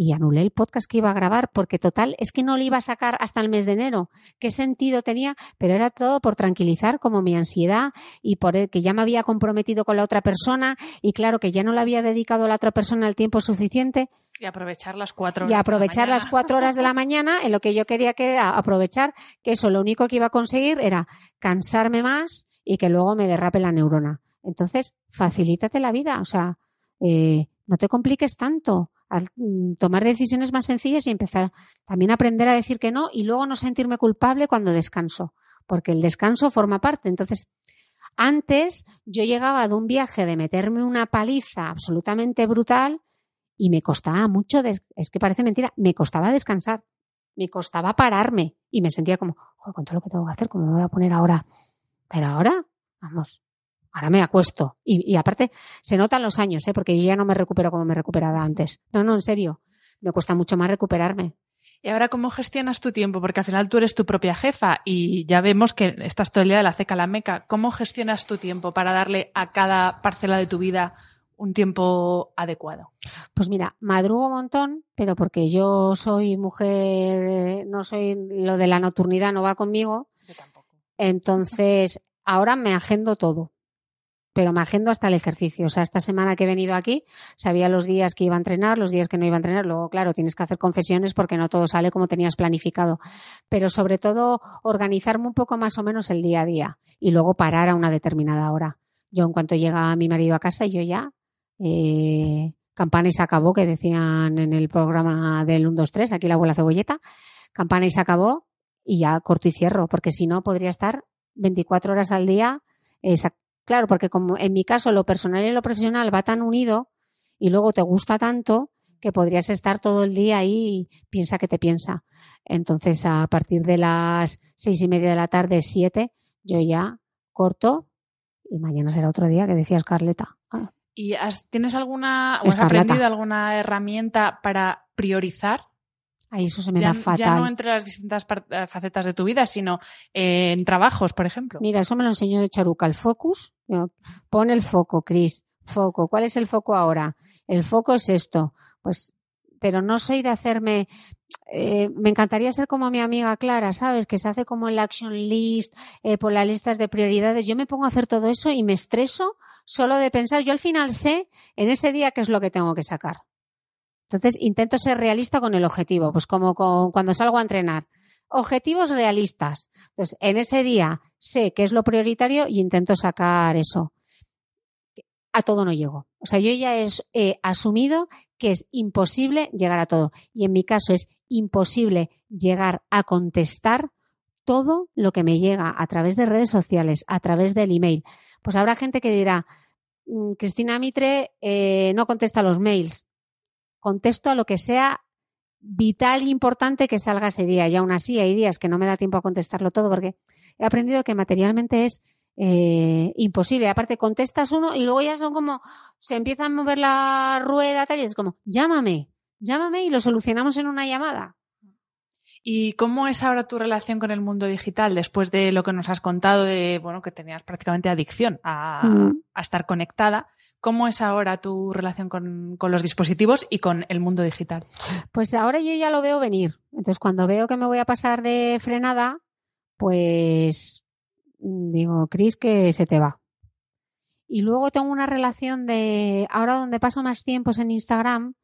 Speaker 2: y anulé el podcast que iba a grabar porque total es que no lo iba a sacar hasta el mes de enero. ¿Qué sentido tenía? Pero era todo por tranquilizar como mi ansiedad y por el que ya me había comprometido con la otra persona y claro que ya no le había dedicado a la otra persona el tiempo suficiente.
Speaker 1: Y aprovechar las cuatro horas.
Speaker 2: Y aprovechar
Speaker 1: de la
Speaker 2: las cuatro horas de la mañana en lo que yo quería que era aprovechar que eso lo único que iba a conseguir era cansarme más y que luego me derrape la neurona. Entonces, facilítate la vida, o sea, eh, no te compliques tanto al mm, tomar decisiones más sencillas y empezar también a aprender a decir que no y luego no sentirme culpable cuando descanso, porque el descanso forma parte. Entonces, antes yo llegaba de un viaje de meterme una paliza absolutamente brutal y me costaba mucho, es que parece mentira, me costaba descansar, me costaba pararme y me sentía como, joder, con todo lo que tengo que hacer, ¿cómo me voy a poner ahora? Pero ahora, vamos, ahora me acuesto. Y, y aparte, se notan los años, ¿eh? porque yo ya no me recupero como me recuperaba antes. No, no, en serio, me cuesta mucho más recuperarme.
Speaker 1: Y ahora, ¿cómo gestionas tu tiempo? Porque al final tú eres tu propia jefa y ya vemos que estás todo el día de la ceca a la meca. ¿Cómo gestionas tu tiempo para darle a cada parcela de tu vida un tiempo adecuado?
Speaker 2: Pues mira, madrugo un montón, pero porque yo soy mujer, no soy, lo de la nocturnidad no va conmigo,
Speaker 1: Yo tampoco.
Speaker 2: entonces ahora me agendo todo, pero me agendo hasta el ejercicio. O sea, esta semana que he venido aquí, sabía los días que iba a entrenar, los días que no iba a entrenar. Luego, claro, tienes que hacer confesiones porque no todo sale como tenías planificado. Pero sobre todo, organizarme un poco más o menos el día a día y luego parar a una determinada hora. Yo, en cuanto llega mi marido a casa, yo ya. Eh, campana y se acabó, que decían en el programa del 1, 2, 3, aquí la abuela cebolleta. Campana y se acabó y ya corto y cierro, porque si no podría estar 24 horas al día. Claro, porque como en mi caso lo personal y lo profesional va tan unido y luego te gusta tanto que podrías estar todo el día ahí y piensa que te piensa. Entonces, a partir de las seis y media de la tarde, siete, yo ya corto y mañana será otro día que decía Carleta. Ah,
Speaker 1: ¿Y has- tienes alguna, o has aprendido alguna herramienta para priorizar?
Speaker 2: Ahí eso se me
Speaker 1: Ya,
Speaker 2: da
Speaker 1: ya
Speaker 2: fatal.
Speaker 1: no entre las distintas eh, facetas de tu vida, sino eh, en trabajos, por ejemplo.
Speaker 2: Mira, eso me lo enseñó de Charuca, el focus. Yo, Pon el foco, Cris. Foco. ¿Cuál es el foco ahora? El foco es esto. Pues, pero no soy de hacerme. eh, me encantaría ser como mi amiga Clara, ¿sabes? Que se hace como el action list, eh, por las listas de prioridades. Yo me pongo a hacer todo eso y me estreso solo de pensar. Yo al final sé en ese día qué es lo que tengo que sacar. Entonces intento ser realista con el objetivo, pues como con- cuando salgo a entrenar. Objetivos realistas. Entonces, en ese día sé qué es lo prioritario y intento sacar eso. A todo no llego. O sea, yo ya he asumido que es imposible llegar a todo. Y en mi caso es imposible llegar a contestar todo lo que me llega a través de redes sociales, a través del email. Pues habrá gente que dirá, "Mm, Cristina Mitre eh, no contesta los mails. Contesto a lo que sea vital e importante que salga ese día. Y aún así hay días que no me da tiempo a contestarlo todo porque he aprendido que materialmente es eh, imposible. Aparte, contestas uno y luego ya son como, se empieza a mover la rueda tal y es como, llámame, llámame y lo solucionamos en una llamada.
Speaker 1: ¿Y cómo es ahora tu relación con el mundo digital después de lo que nos has contado de bueno que tenías prácticamente adicción a,
Speaker 2: Mm.
Speaker 1: a estar conectada? ¿Cómo es ahora tu relación con, con los dispositivos y con el mundo digital?
Speaker 2: Pues ahora yo ya lo veo venir. Entonces, cuando veo que me voy a pasar de frenada, pues mm, digo, Cris, que se te va. Y luego tengo una relación de, ahora donde paso más tiempos en Instagram,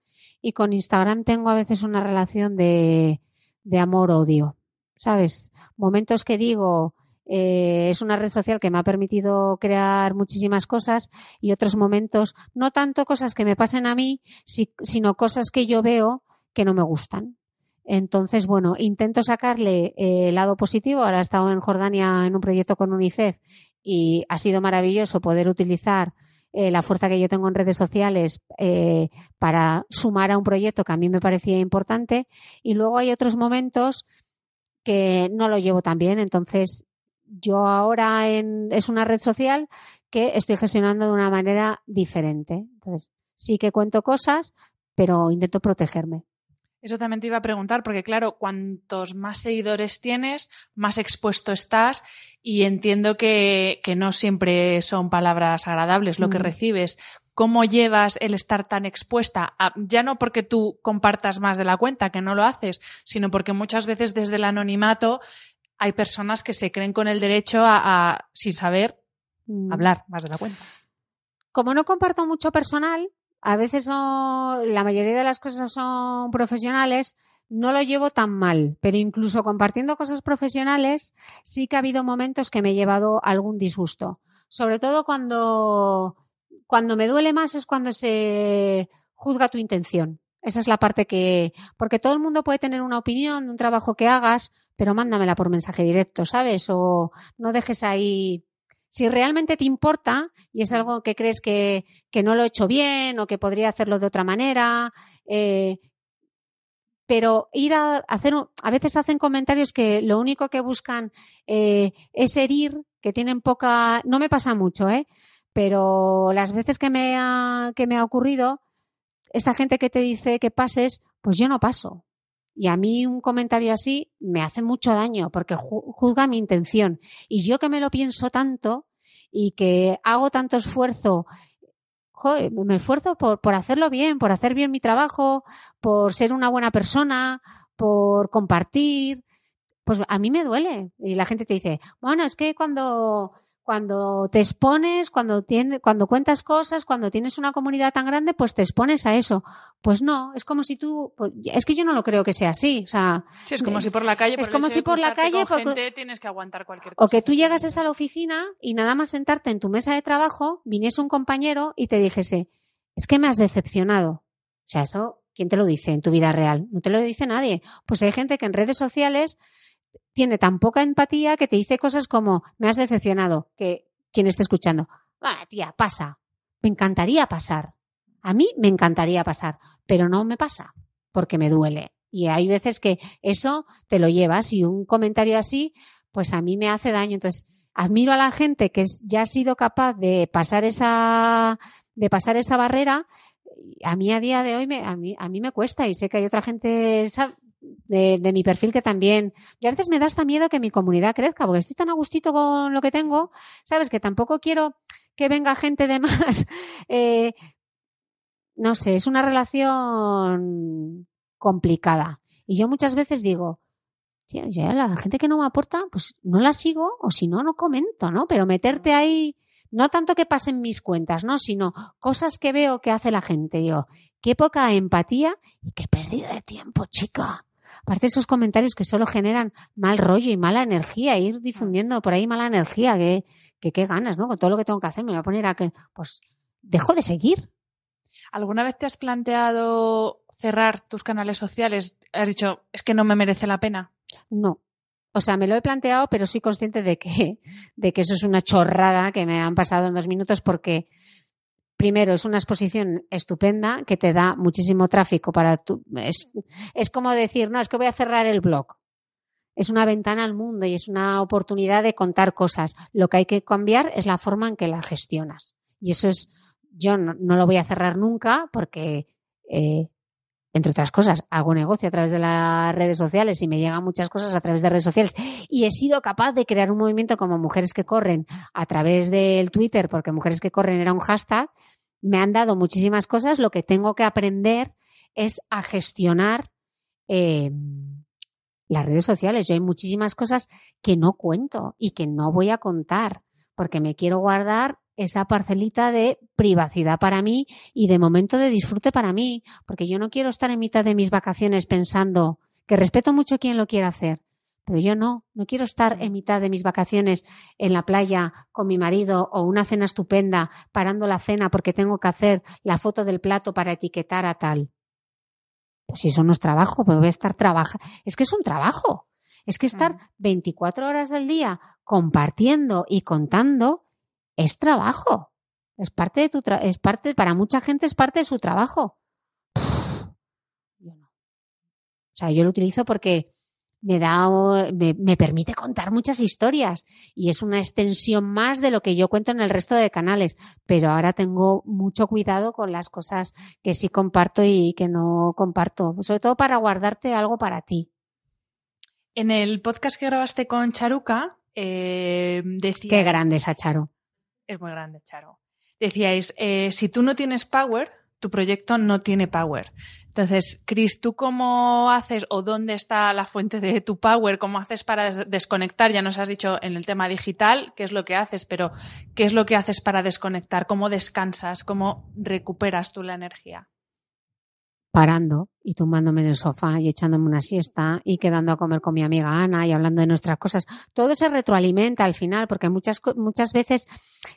Speaker 2: y con Instagram tengo a veces una relación de, de amor-odio, ¿sabes? Momentos que digo, eh, es una red social que me ha permitido crear muchísimas cosas y otros momentos, no tanto cosas que me pasen a mí, si- sino cosas que yo veo que no me gustan. Entonces, bueno, intento sacarle eh, el lado positivo. Ahora he estado en Jordania en un proyecto con UNICEF y ha sido maravilloso poder utilizar eh, la fuerza que yo tengo en redes sociales eh, para sumar a un proyecto que a mí me parecía importante. Y luego hay otros momentos que no lo llevo tan bien. Entonces, yo ahora en, es una red social que estoy gestionando de una manera diferente. Entonces, sí que cuento cosas, pero intento protegerme.
Speaker 1: Eso también te iba a preguntar, porque claro, cuantos más seguidores tienes, más expuesto estás y entiendo que, que no siempre son palabras agradables lo que
Speaker 2: Mm.
Speaker 1: recibes. cómo llevas el estar tan expuesta, ya no porque tú compartas más de la cuenta, que no lo haces, sino porque muchas veces desde el anonimato hay personas que se creen con el derecho a, sin saber, mm. hablar más de la cuenta.
Speaker 2: Como no comparto mucho personal, a veces la mayoría de las cosas son profesionales, no lo llevo tan mal, pero incluso compartiendo cosas profesionales, sí que ha habido momentos que me he llevado algún disgusto. Sobre todo cuando, cuando me duele más es cuando se juzga tu intención. Esa es la parte que. Porque todo el mundo puede tener una opinión de un trabajo que hagas, pero mándamela por mensaje directo, ¿sabes? O no dejes ahí. Si realmente te importa y es algo que crees que, que no lo he hecho bien o que podría hacerlo de otra manera, eh, pero ir a hacer, a veces hacen comentarios que lo único que buscan eh, es herir, que tienen poca, no me pasa mucho, ¿eh? Pero las veces que me ha, que me ha ocurrido, esta gente que te dice que pases, pues yo no paso. Y a mí un comentario así me hace mucho daño porque juzga mi intención. Y yo que me lo pienso tanto y que hago tanto esfuerzo me esfuerzo por, por hacerlo bien, por hacer bien mi trabajo, por ser una buena persona, por compartir, pues a mí me duele. Y la gente te dice, bueno, es que cuando cuando te expones, cuando, tiene, cuando cuentas cosas, cuando tienes una comunidad tan grande, pues te expones a eso. Pues no, es como si tú, pues, es que yo no lo creo que sea así. O sea,
Speaker 1: sí, es como si por la calle,
Speaker 2: es como si por la calle,
Speaker 1: por, gente, tienes que aguantar cualquier cosa.
Speaker 2: O que tú llegases a la oficina y nada más sentarte en tu mesa de trabajo, viniese un compañero y te dijese, es que me has decepcionado. O sea, eso, ¿quién te lo dice en tu vida real? No te lo dice nadie. Pues hay gente que en redes sociales tiene tan poca empatía que te dice cosas como, me has decepcionado, que quien esté escuchando, ah, tía, pasa. Me encantaría pasar. A mí me encantaría pasar, pero no me pasa, porque me duele. Y hay veces que eso te lo llevas y un comentario así, pues a mí me hace daño. Entonces, admiro a la gente que ya ha sido capaz de pasar esa, de pasar esa barrera. A mí a día de hoy me, a mí, a mí me cuesta y sé que hay otra gente, de, mi perfil que también. Yo a veces me da hasta miedo que mi comunidad crezca, porque estoy tan a gustito con lo que tengo, ¿sabes? Que tampoco quiero que venga gente de más. Eh, no sé, es una relación complicada. Y yo muchas veces digo, ya la gente que no me aporta, pues no la sigo, o si no, no comento, ¿no? Pero meterte ahí, no tanto que pasen mis cuentas, ¿no? Sino cosas que veo que hace la gente. Digo, qué poca empatía y qué pérdida de tiempo, chica. Aparte de esos comentarios que solo generan mal rollo y mala energía, ir difundiendo por ahí mala energía, que, qué ganas, ¿no? Con todo lo que tengo que hacer, me voy a poner a que, pues, dejo de seguir.
Speaker 1: ¿Alguna vez te has planteado cerrar tus canales sociales? Has dicho, es que no me merece la pena.
Speaker 2: No. O sea, me lo he planteado, pero soy consciente de que, de que eso es una chorrada que me han pasado en dos minutos porque primero, es una exposición estupenda que te da muchísimo tráfico para tu. Es, es como decir, no, es que voy a cerrar el blog. Es una ventana al mundo y es una oportunidad de contar cosas. Lo que hay que cambiar es la forma en que la gestionas. Y eso es, yo no, lo voy a cerrar nunca porque, eh, entre otras cosas, hago negocio a través de las redes sociales y me llegan muchas cosas a través de redes sociales. Y he sido capaz de crear un movimiento como Mujeres que Corren a través del Twitter, porque Mujeres que Corren era un hashtag me han dado muchísimas cosas, lo que tengo que aprender es a gestionar eh, las redes sociales. Yo hay muchísimas cosas que no cuento y que no voy a contar porque me quiero guardar esa parcelita de privacidad para mí y de momento de disfrute para mí, porque yo no quiero estar en mitad de mis vacaciones pensando que respeto mucho quien lo quiera hacer, pero yo no, no quiero estar en mitad de mis vacaciones en la playa con mi marido o una cena estupenda parando la cena porque tengo que hacer la foto del plato para etiquetar a tal. Pues si eso no es trabajo, pues voy a estar trabajando. Es que es un trabajo. Es que estar 24 horas del día compartiendo y contando es trabajo. Es parte de tu es parte para mucha gente es parte de su trabajo. Yo no. O sea, yo lo utilizo porque me da, me, permite contar muchas historias y es una extensión más de lo que yo cuento en el resto de canales. Pero ahora tengo mucho cuidado con las cosas que sí comparto y que no comparto, sobre todo para guardarte algo para ti.
Speaker 1: En el podcast que grabaste con Charuca, eh, decías...
Speaker 2: Qué grande esa Charo.
Speaker 1: Es muy grande, Charo decíais, eh, si tú no tienes power, tu proyecto no tiene power. Entonces, Chris, ¿tú cómo haces o dónde está la fuente de tu power? ¿Cómo haces para desconectar? Ya nos has dicho en el tema digital qué es lo que haces, pero ¿qué es lo que haces para desconectar? ¿Cómo descansas? ¿Cómo recuperas tú la energía?
Speaker 2: Parando y tumbándome en el sofá y echándome una siesta y quedando a comer con mi amiga Ana y hablando de nuestras cosas. Todo se retroalimenta al final porque muchas, muchas veces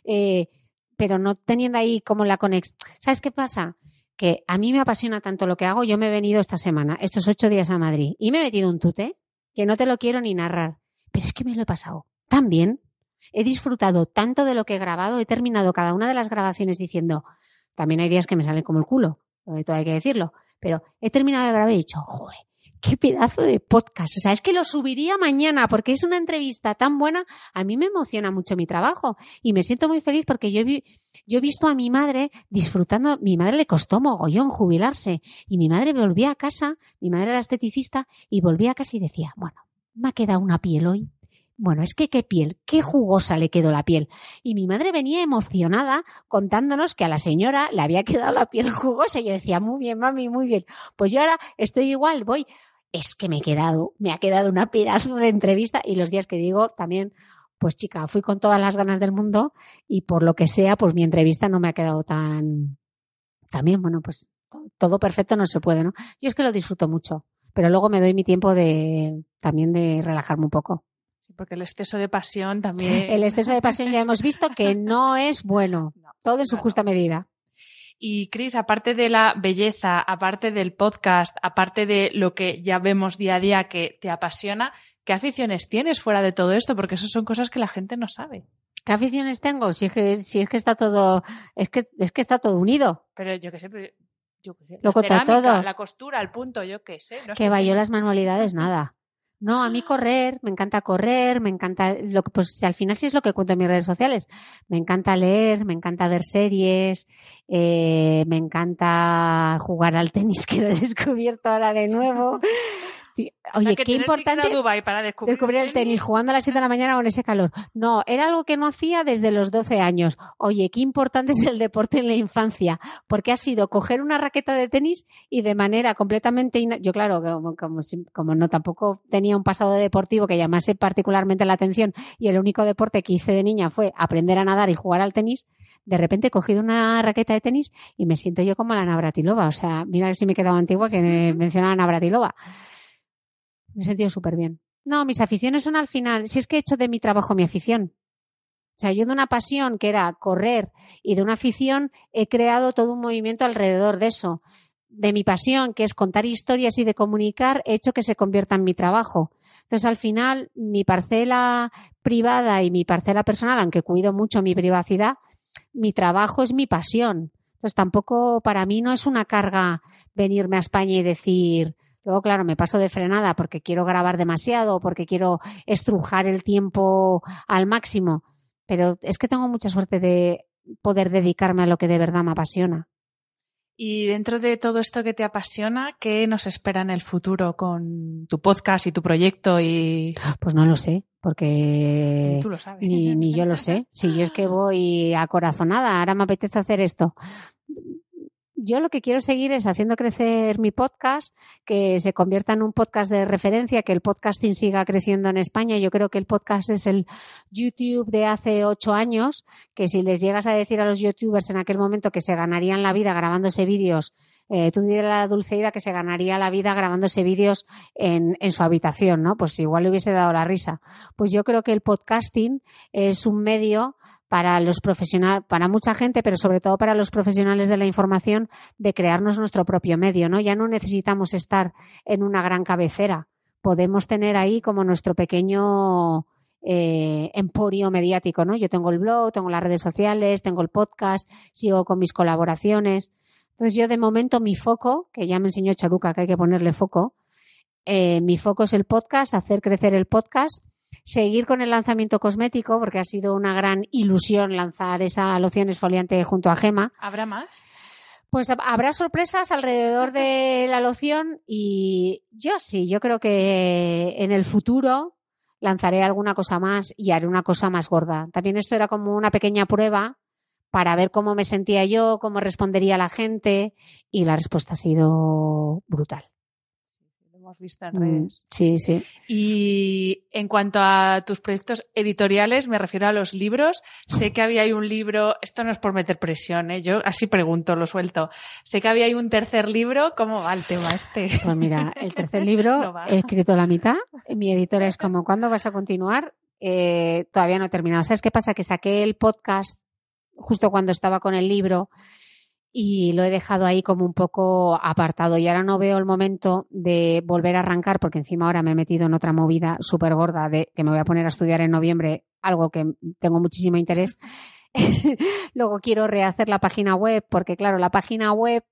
Speaker 2: eh, pero no teniendo ahí como la conexión. ¿Sabes qué pasa? Que a mí me apasiona tanto lo que hago. Yo me he venido esta semana, estos ocho días a Madrid, y me he metido un tute que no te lo quiero ni narrar. Pero es que me lo he pasado tan bien. He disfrutado tanto de lo que he grabado. He terminado cada una de las grabaciones diciendo, también hay días que me salen como el culo, todo hay que decirlo. Pero he terminado de grabar y he dicho, joder, qué pedazo de podcast. O sea, es que lo subiría mañana porque es una entrevista tan buena. A mí me emociona mucho mi trabajo y me siento muy feliz porque yo, yo he visto a mi madre disfrutando. Mi madre le costó mogollón jubilarse y mi madre volvía a casa, mi madre era esteticista y volvía a casa y decía, bueno, me ha quedado una piel hoy. Bueno, es que qué piel, qué jugosa le quedó la piel. Y mi madre venía emocionada contándonos que a la señora le había quedado la piel jugosa. Y yo decía, muy bien, mami, muy bien. Pues yo ahora estoy igual, voy es que me he quedado, me ha quedado una pedazo de entrevista y los días que digo también, pues chica, fui con todas las ganas del mundo y por lo que sea, pues mi entrevista no me ha quedado tan, también, bueno, pues todo perfecto no se puede, ¿no? Yo es que lo disfruto mucho, pero luego me doy mi tiempo de, también de relajarme un poco.
Speaker 1: Sí, porque el exceso de pasión también.
Speaker 2: El exceso de pasión ya hemos visto que no es bueno, todo en su justa medida.
Speaker 1: Y Cris, aparte de la belleza, aparte del podcast, aparte de lo que ya vemos día a día que te apasiona, ¿qué aficiones tienes fuera de todo esto? Porque eso son cosas que la gente no sabe.
Speaker 2: ¿Qué aficiones tengo? Si es que, si es que está todo, es que, es que está todo unido.
Speaker 1: Pero yo qué sé, yo qué sé.
Speaker 2: Lo la todo.
Speaker 1: La costura, el punto, yo qué sé.
Speaker 2: que vaya las manualidades, nada. No, a mí correr, me encanta correr, me encanta, lo que, pues al final sí es lo que cuento en mis redes sociales. Me encanta leer, me encanta ver series, eh, me encanta jugar al tenis que lo he descubierto ahora de nuevo. Oye, qué importante
Speaker 1: para descubrir,
Speaker 2: el tenis jugando a las 7 de la mañana con ese calor. No, era algo que no hacía desde los 12 años. Oye, qué importante es el deporte en la infancia, porque ha sido coger una raqueta de tenis y de manera completamente... Yo, claro, como, como, como, no tampoco tenía un pasado deportivo que llamase particularmente la atención y el único deporte que hice de niña fue aprender a nadar y jugar al tenis, de repente he cogido una raqueta de tenis y me siento yo como la Navratilova. O sea, mira si me he quedado antigua que menciona a Navratilova. Me he sentido súper bien. No, mis aficiones son al final, si es que he hecho de mi trabajo mi afición. O sea, yo de una pasión que era correr y de una afición he creado todo un movimiento alrededor de eso. De mi pasión, que es contar historias y de comunicar, he hecho que se convierta en mi trabajo. Entonces, al final, mi parcela privada y mi parcela personal, aunque cuido mucho mi privacidad, mi trabajo es mi pasión. Entonces, tampoco para mí no es una carga venirme a España y decir, Luego, claro, me paso de frenada porque quiero grabar demasiado, porque quiero estrujar el tiempo al máximo. Pero es que tengo mucha suerte de poder dedicarme a lo que de verdad me apasiona.
Speaker 1: Y dentro de todo esto que te apasiona, ¿qué nos espera en el futuro con tu podcast y tu proyecto? Y...
Speaker 2: Pues no lo sé, porque
Speaker 1: tú lo sabes.
Speaker 2: ni, ni yo lo sé. Si yo es que voy a corazonada, ahora me apetece hacer esto yo lo que quiero seguir es haciendo crecer mi podcast, que se convierta en un podcast de referencia, que el podcasting siga creciendo en España. Yo creo que el podcast es el YouTube de hace ocho años, que si les llegas a decir a los youtubers en aquel momento que se ganarían la vida grabándose vídeos, eh, tú dirías a la Dulceida que se ganaría la vida grabándose vídeos en, en su habitación, ¿no? Pues igual le hubiese dado la risa. Pues yo creo que el podcasting es un medio para los profesionales, para mucha gente, pero sobre todo para los profesionales de la información, de crearnos nuestro propio medio, ¿no? Ya no necesitamos estar en una gran cabecera. Podemos tener ahí como nuestro pequeño eh, emporio mediático, ¿no? Yo tengo el blog, tengo las redes sociales, tengo el podcast, sigo con mis colaboraciones. Entonces yo de momento mi foco, que ya me enseñó Charuca que hay que ponerle foco, eh, mi foco es el podcast, hacer crecer el podcast seguir con el lanzamiento cosmético, porque ha sido una gran ilusión lanzar esa loción esfoliante junto a Gema.
Speaker 1: ¿Habrá más?
Speaker 2: Pues habrá sorpresas alrededor de la loción y yo sí, yo creo que en el futuro lanzaré alguna cosa más y haré una cosa más gorda. También esto era como una pequeña prueba para ver cómo me sentía yo, cómo respondería la gente y la respuesta ha sido brutal
Speaker 1: hemos visto en
Speaker 2: Mm,
Speaker 1: redes.
Speaker 2: Sí, sí.
Speaker 1: Y en cuanto a tus proyectos editoriales, me refiero a los libros. Sé que había ahí un libro, esto no es por meter presión, ¿eh? yo así pregunto, lo suelto. Sé que había ahí un tercer libro, ¿cómo va el tema este?
Speaker 2: Pues mira, el tercer libro
Speaker 1: No
Speaker 2: he escrito la mitad. Mi editora es como, ¿cuándo vas a continuar? Eh, todavía no he terminado. ¿Sabes qué pasa? Que saqué el podcast justo cuando estaba con el libro y lo he dejado ahí como un poco apartado. Y ahora no veo el momento de volver a arrancar, porque encima ahora me he metido en otra movida súper gorda de que me voy a poner a estudiar en noviembre, algo que tengo muchísimo interés. Luego quiero rehacer la página web, porque claro, la página web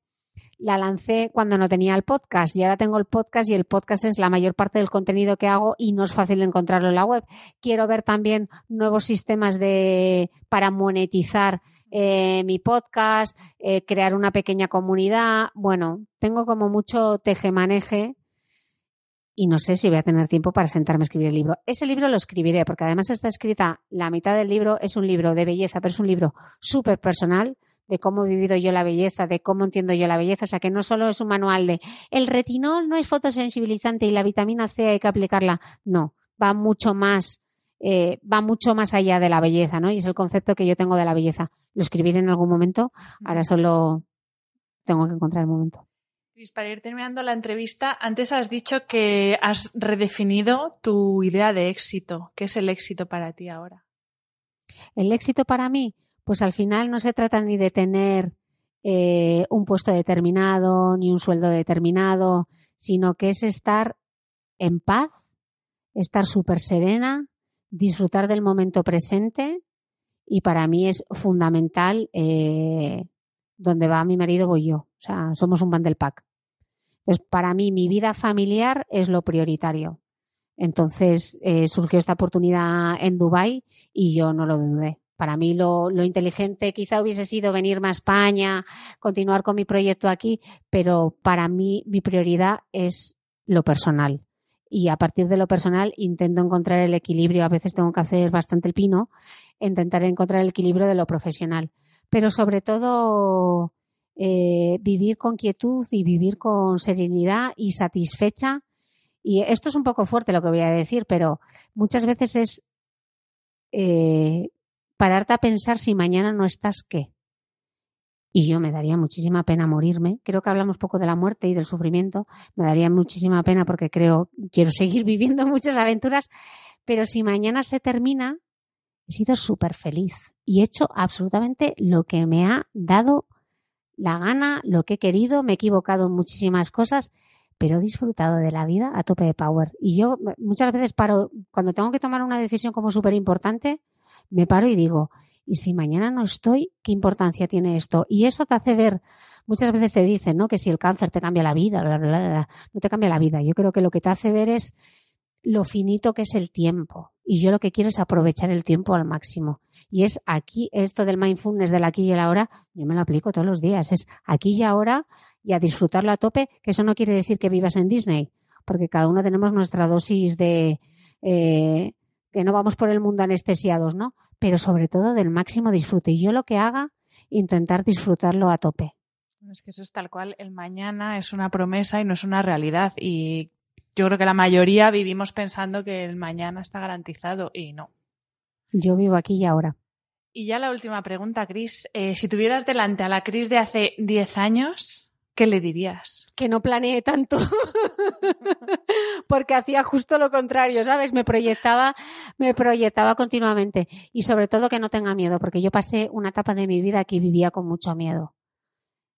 Speaker 2: la lancé cuando no tenía el podcast y ahora tengo el podcast y el podcast es la mayor parte del contenido que hago y no es fácil encontrarlo en la web. Quiero ver también nuevos sistemas de para monetizar eh, mi podcast, eh, crear una pequeña comunidad. Bueno, tengo como mucho tejemaneje y no sé si voy a tener tiempo para sentarme a escribir el libro. Ese libro lo escribiré porque además está escrita, la mitad del libro es un libro de belleza, pero es un libro súper personal de cómo he vivido yo la belleza, de cómo entiendo yo la belleza. O sea, que no solo es un manual de el retinol no es fotosensibilizante y la vitamina C hay que aplicarla. No, va mucho más, eh, va mucho más allá de la belleza, ¿no? Y es el concepto que yo tengo de la belleza. Lo escribiré en algún momento, ahora solo tengo que encontrar el momento.
Speaker 1: Cris, para ir terminando la entrevista, antes has dicho que has redefinido tu idea de éxito. ¿Qué es el éxito para ti ahora?
Speaker 2: El éxito para mí, pues al final no se trata ni de tener eh, un puesto determinado, ni un sueldo determinado, sino que es estar en paz, estar súper serena, disfrutar del momento presente y para mí es fundamental eh, donde va mi marido voy yo, o sea, somos un bundle pack. Entonces, para mí mi vida familiar es lo prioritario. Entonces eh, surgió esta oportunidad en Dubai y yo no lo dudé. Para mí lo, lo, inteligente quizá hubiese sido venirme a España, continuar con mi proyecto aquí, pero para mí mi prioridad es lo personal. Y a partir de lo personal intento encontrar el equilibrio. A veces tengo que hacer bastante el pino, intentar encontrar el equilibrio de lo profesional. Pero sobre todo eh, vivir con quietud y vivir con serenidad y satisfecha. Y esto es un poco fuerte lo que voy a decir, pero muchas veces es eh, pararte a pensar si mañana no estás qué. Y yo me daría muchísima pena morirme. Creo que hablamos poco de la muerte y del sufrimiento. Me daría muchísima pena porque creo, quiero seguir viviendo muchas aventuras. Pero si mañana se termina, he sido súper feliz y he hecho absolutamente lo que me ha dado la gana, lo que he querido. Me he equivocado en muchísimas cosas, pero he disfrutado de la vida a tope de power. Y yo muchas veces paro, cuando tengo que tomar una decisión como súper importante, me paro y digo, ¿y si mañana no estoy, qué importancia tiene esto? Y eso te hace ver, muchas veces te dicen, ¿no? Que si el cáncer te cambia la vida, bla, bla, bla, no te cambia la vida. Yo creo que lo que te hace ver es lo finito que es el tiempo. Y yo lo que quiero es aprovechar el tiempo al máximo. Y es aquí, esto del mindfulness del aquí y el ahora, yo me lo aplico todos los días. Es aquí y ahora y a disfrutarlo a tope, que eso no quiere decir que vivas en Disney, porque cada uno tenemos nuestra dosis de... Eh, que no vamos por el mundo anestesiados, ¿no? Pero sobre todo del máximo disfrute. Y yo lo que haga, intentar disfrutarlo a tope.
Speaker 1: Es que eso es tal cual. El mañana es una promesa y no es una realidad. Y yo creo que la mayoría vivimos pensando que el mañana está garantizado y no.
Speaker 2: Yo vivo aquí y ahora.
Speaker 1: Y ya la última pregunta, Cris. Eh, si tuvieras delante a la Cris de hace 10 años, ¿qué le dirías?
Speaker 2: Que no planeé tanto. Porque hacía justo lo contrario, ¿sabes? Me proyectaba, me proyectaba continuamente. Y sobre todo que no tenga miedo, porque yo pasé una etapa de mi vida que vivía con mucho miedo.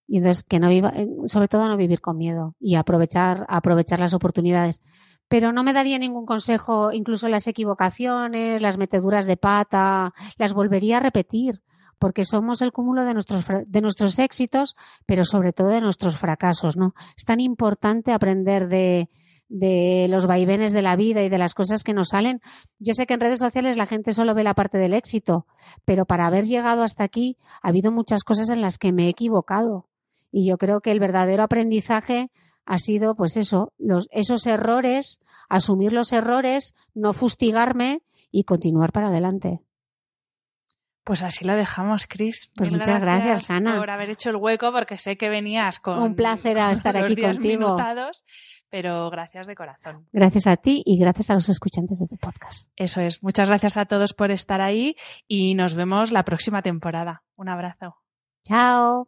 Speaker 2: Y entonces que no viva, sobre todo no vivir con miedo y aprovechar, aprovechar las oportunidades. Pero no me daría ningún consejo, incluso las equivocaciones, las meteduras de pata, las volvería a repetir, porque somos el cúmulo de nuestros, de nuestros éxitos, pero sobre todo de nuestros fracasos, ¿no? Es tan importante aprender de, de los vaivenes de la vida y de las cosas que nos salen. Yo sé que en redes sociales la gente solo ve la parte del éxito, pero para haber llegado hasta aquí ha habido muchas cosas en las que me he equivocado. Y yo creo que el verdadero aprendizaje ha sido, pues eso, los, esos errores, asumir los errores, no fustigarme y continuar para adelante.
Speaker 1: Pues así lo dejamos, Chris.
Speaker 2: Pues muchas gracias, Ana.
Speaker 1: Por haber hecho el hueco, porque sé que venías con.
Speaker 2: Un placer estar aquí contigo.
Speaker 1: pero gracias de corazón.
Speaker 2: Gracias a ti y gracias a los escuchantes de tu podcast.
Speaker 1: Eso es. Muchas gracias a todos por estar ahí y nos vemos la próxima temporada. Un abrazo.
Speaker 2: Chao.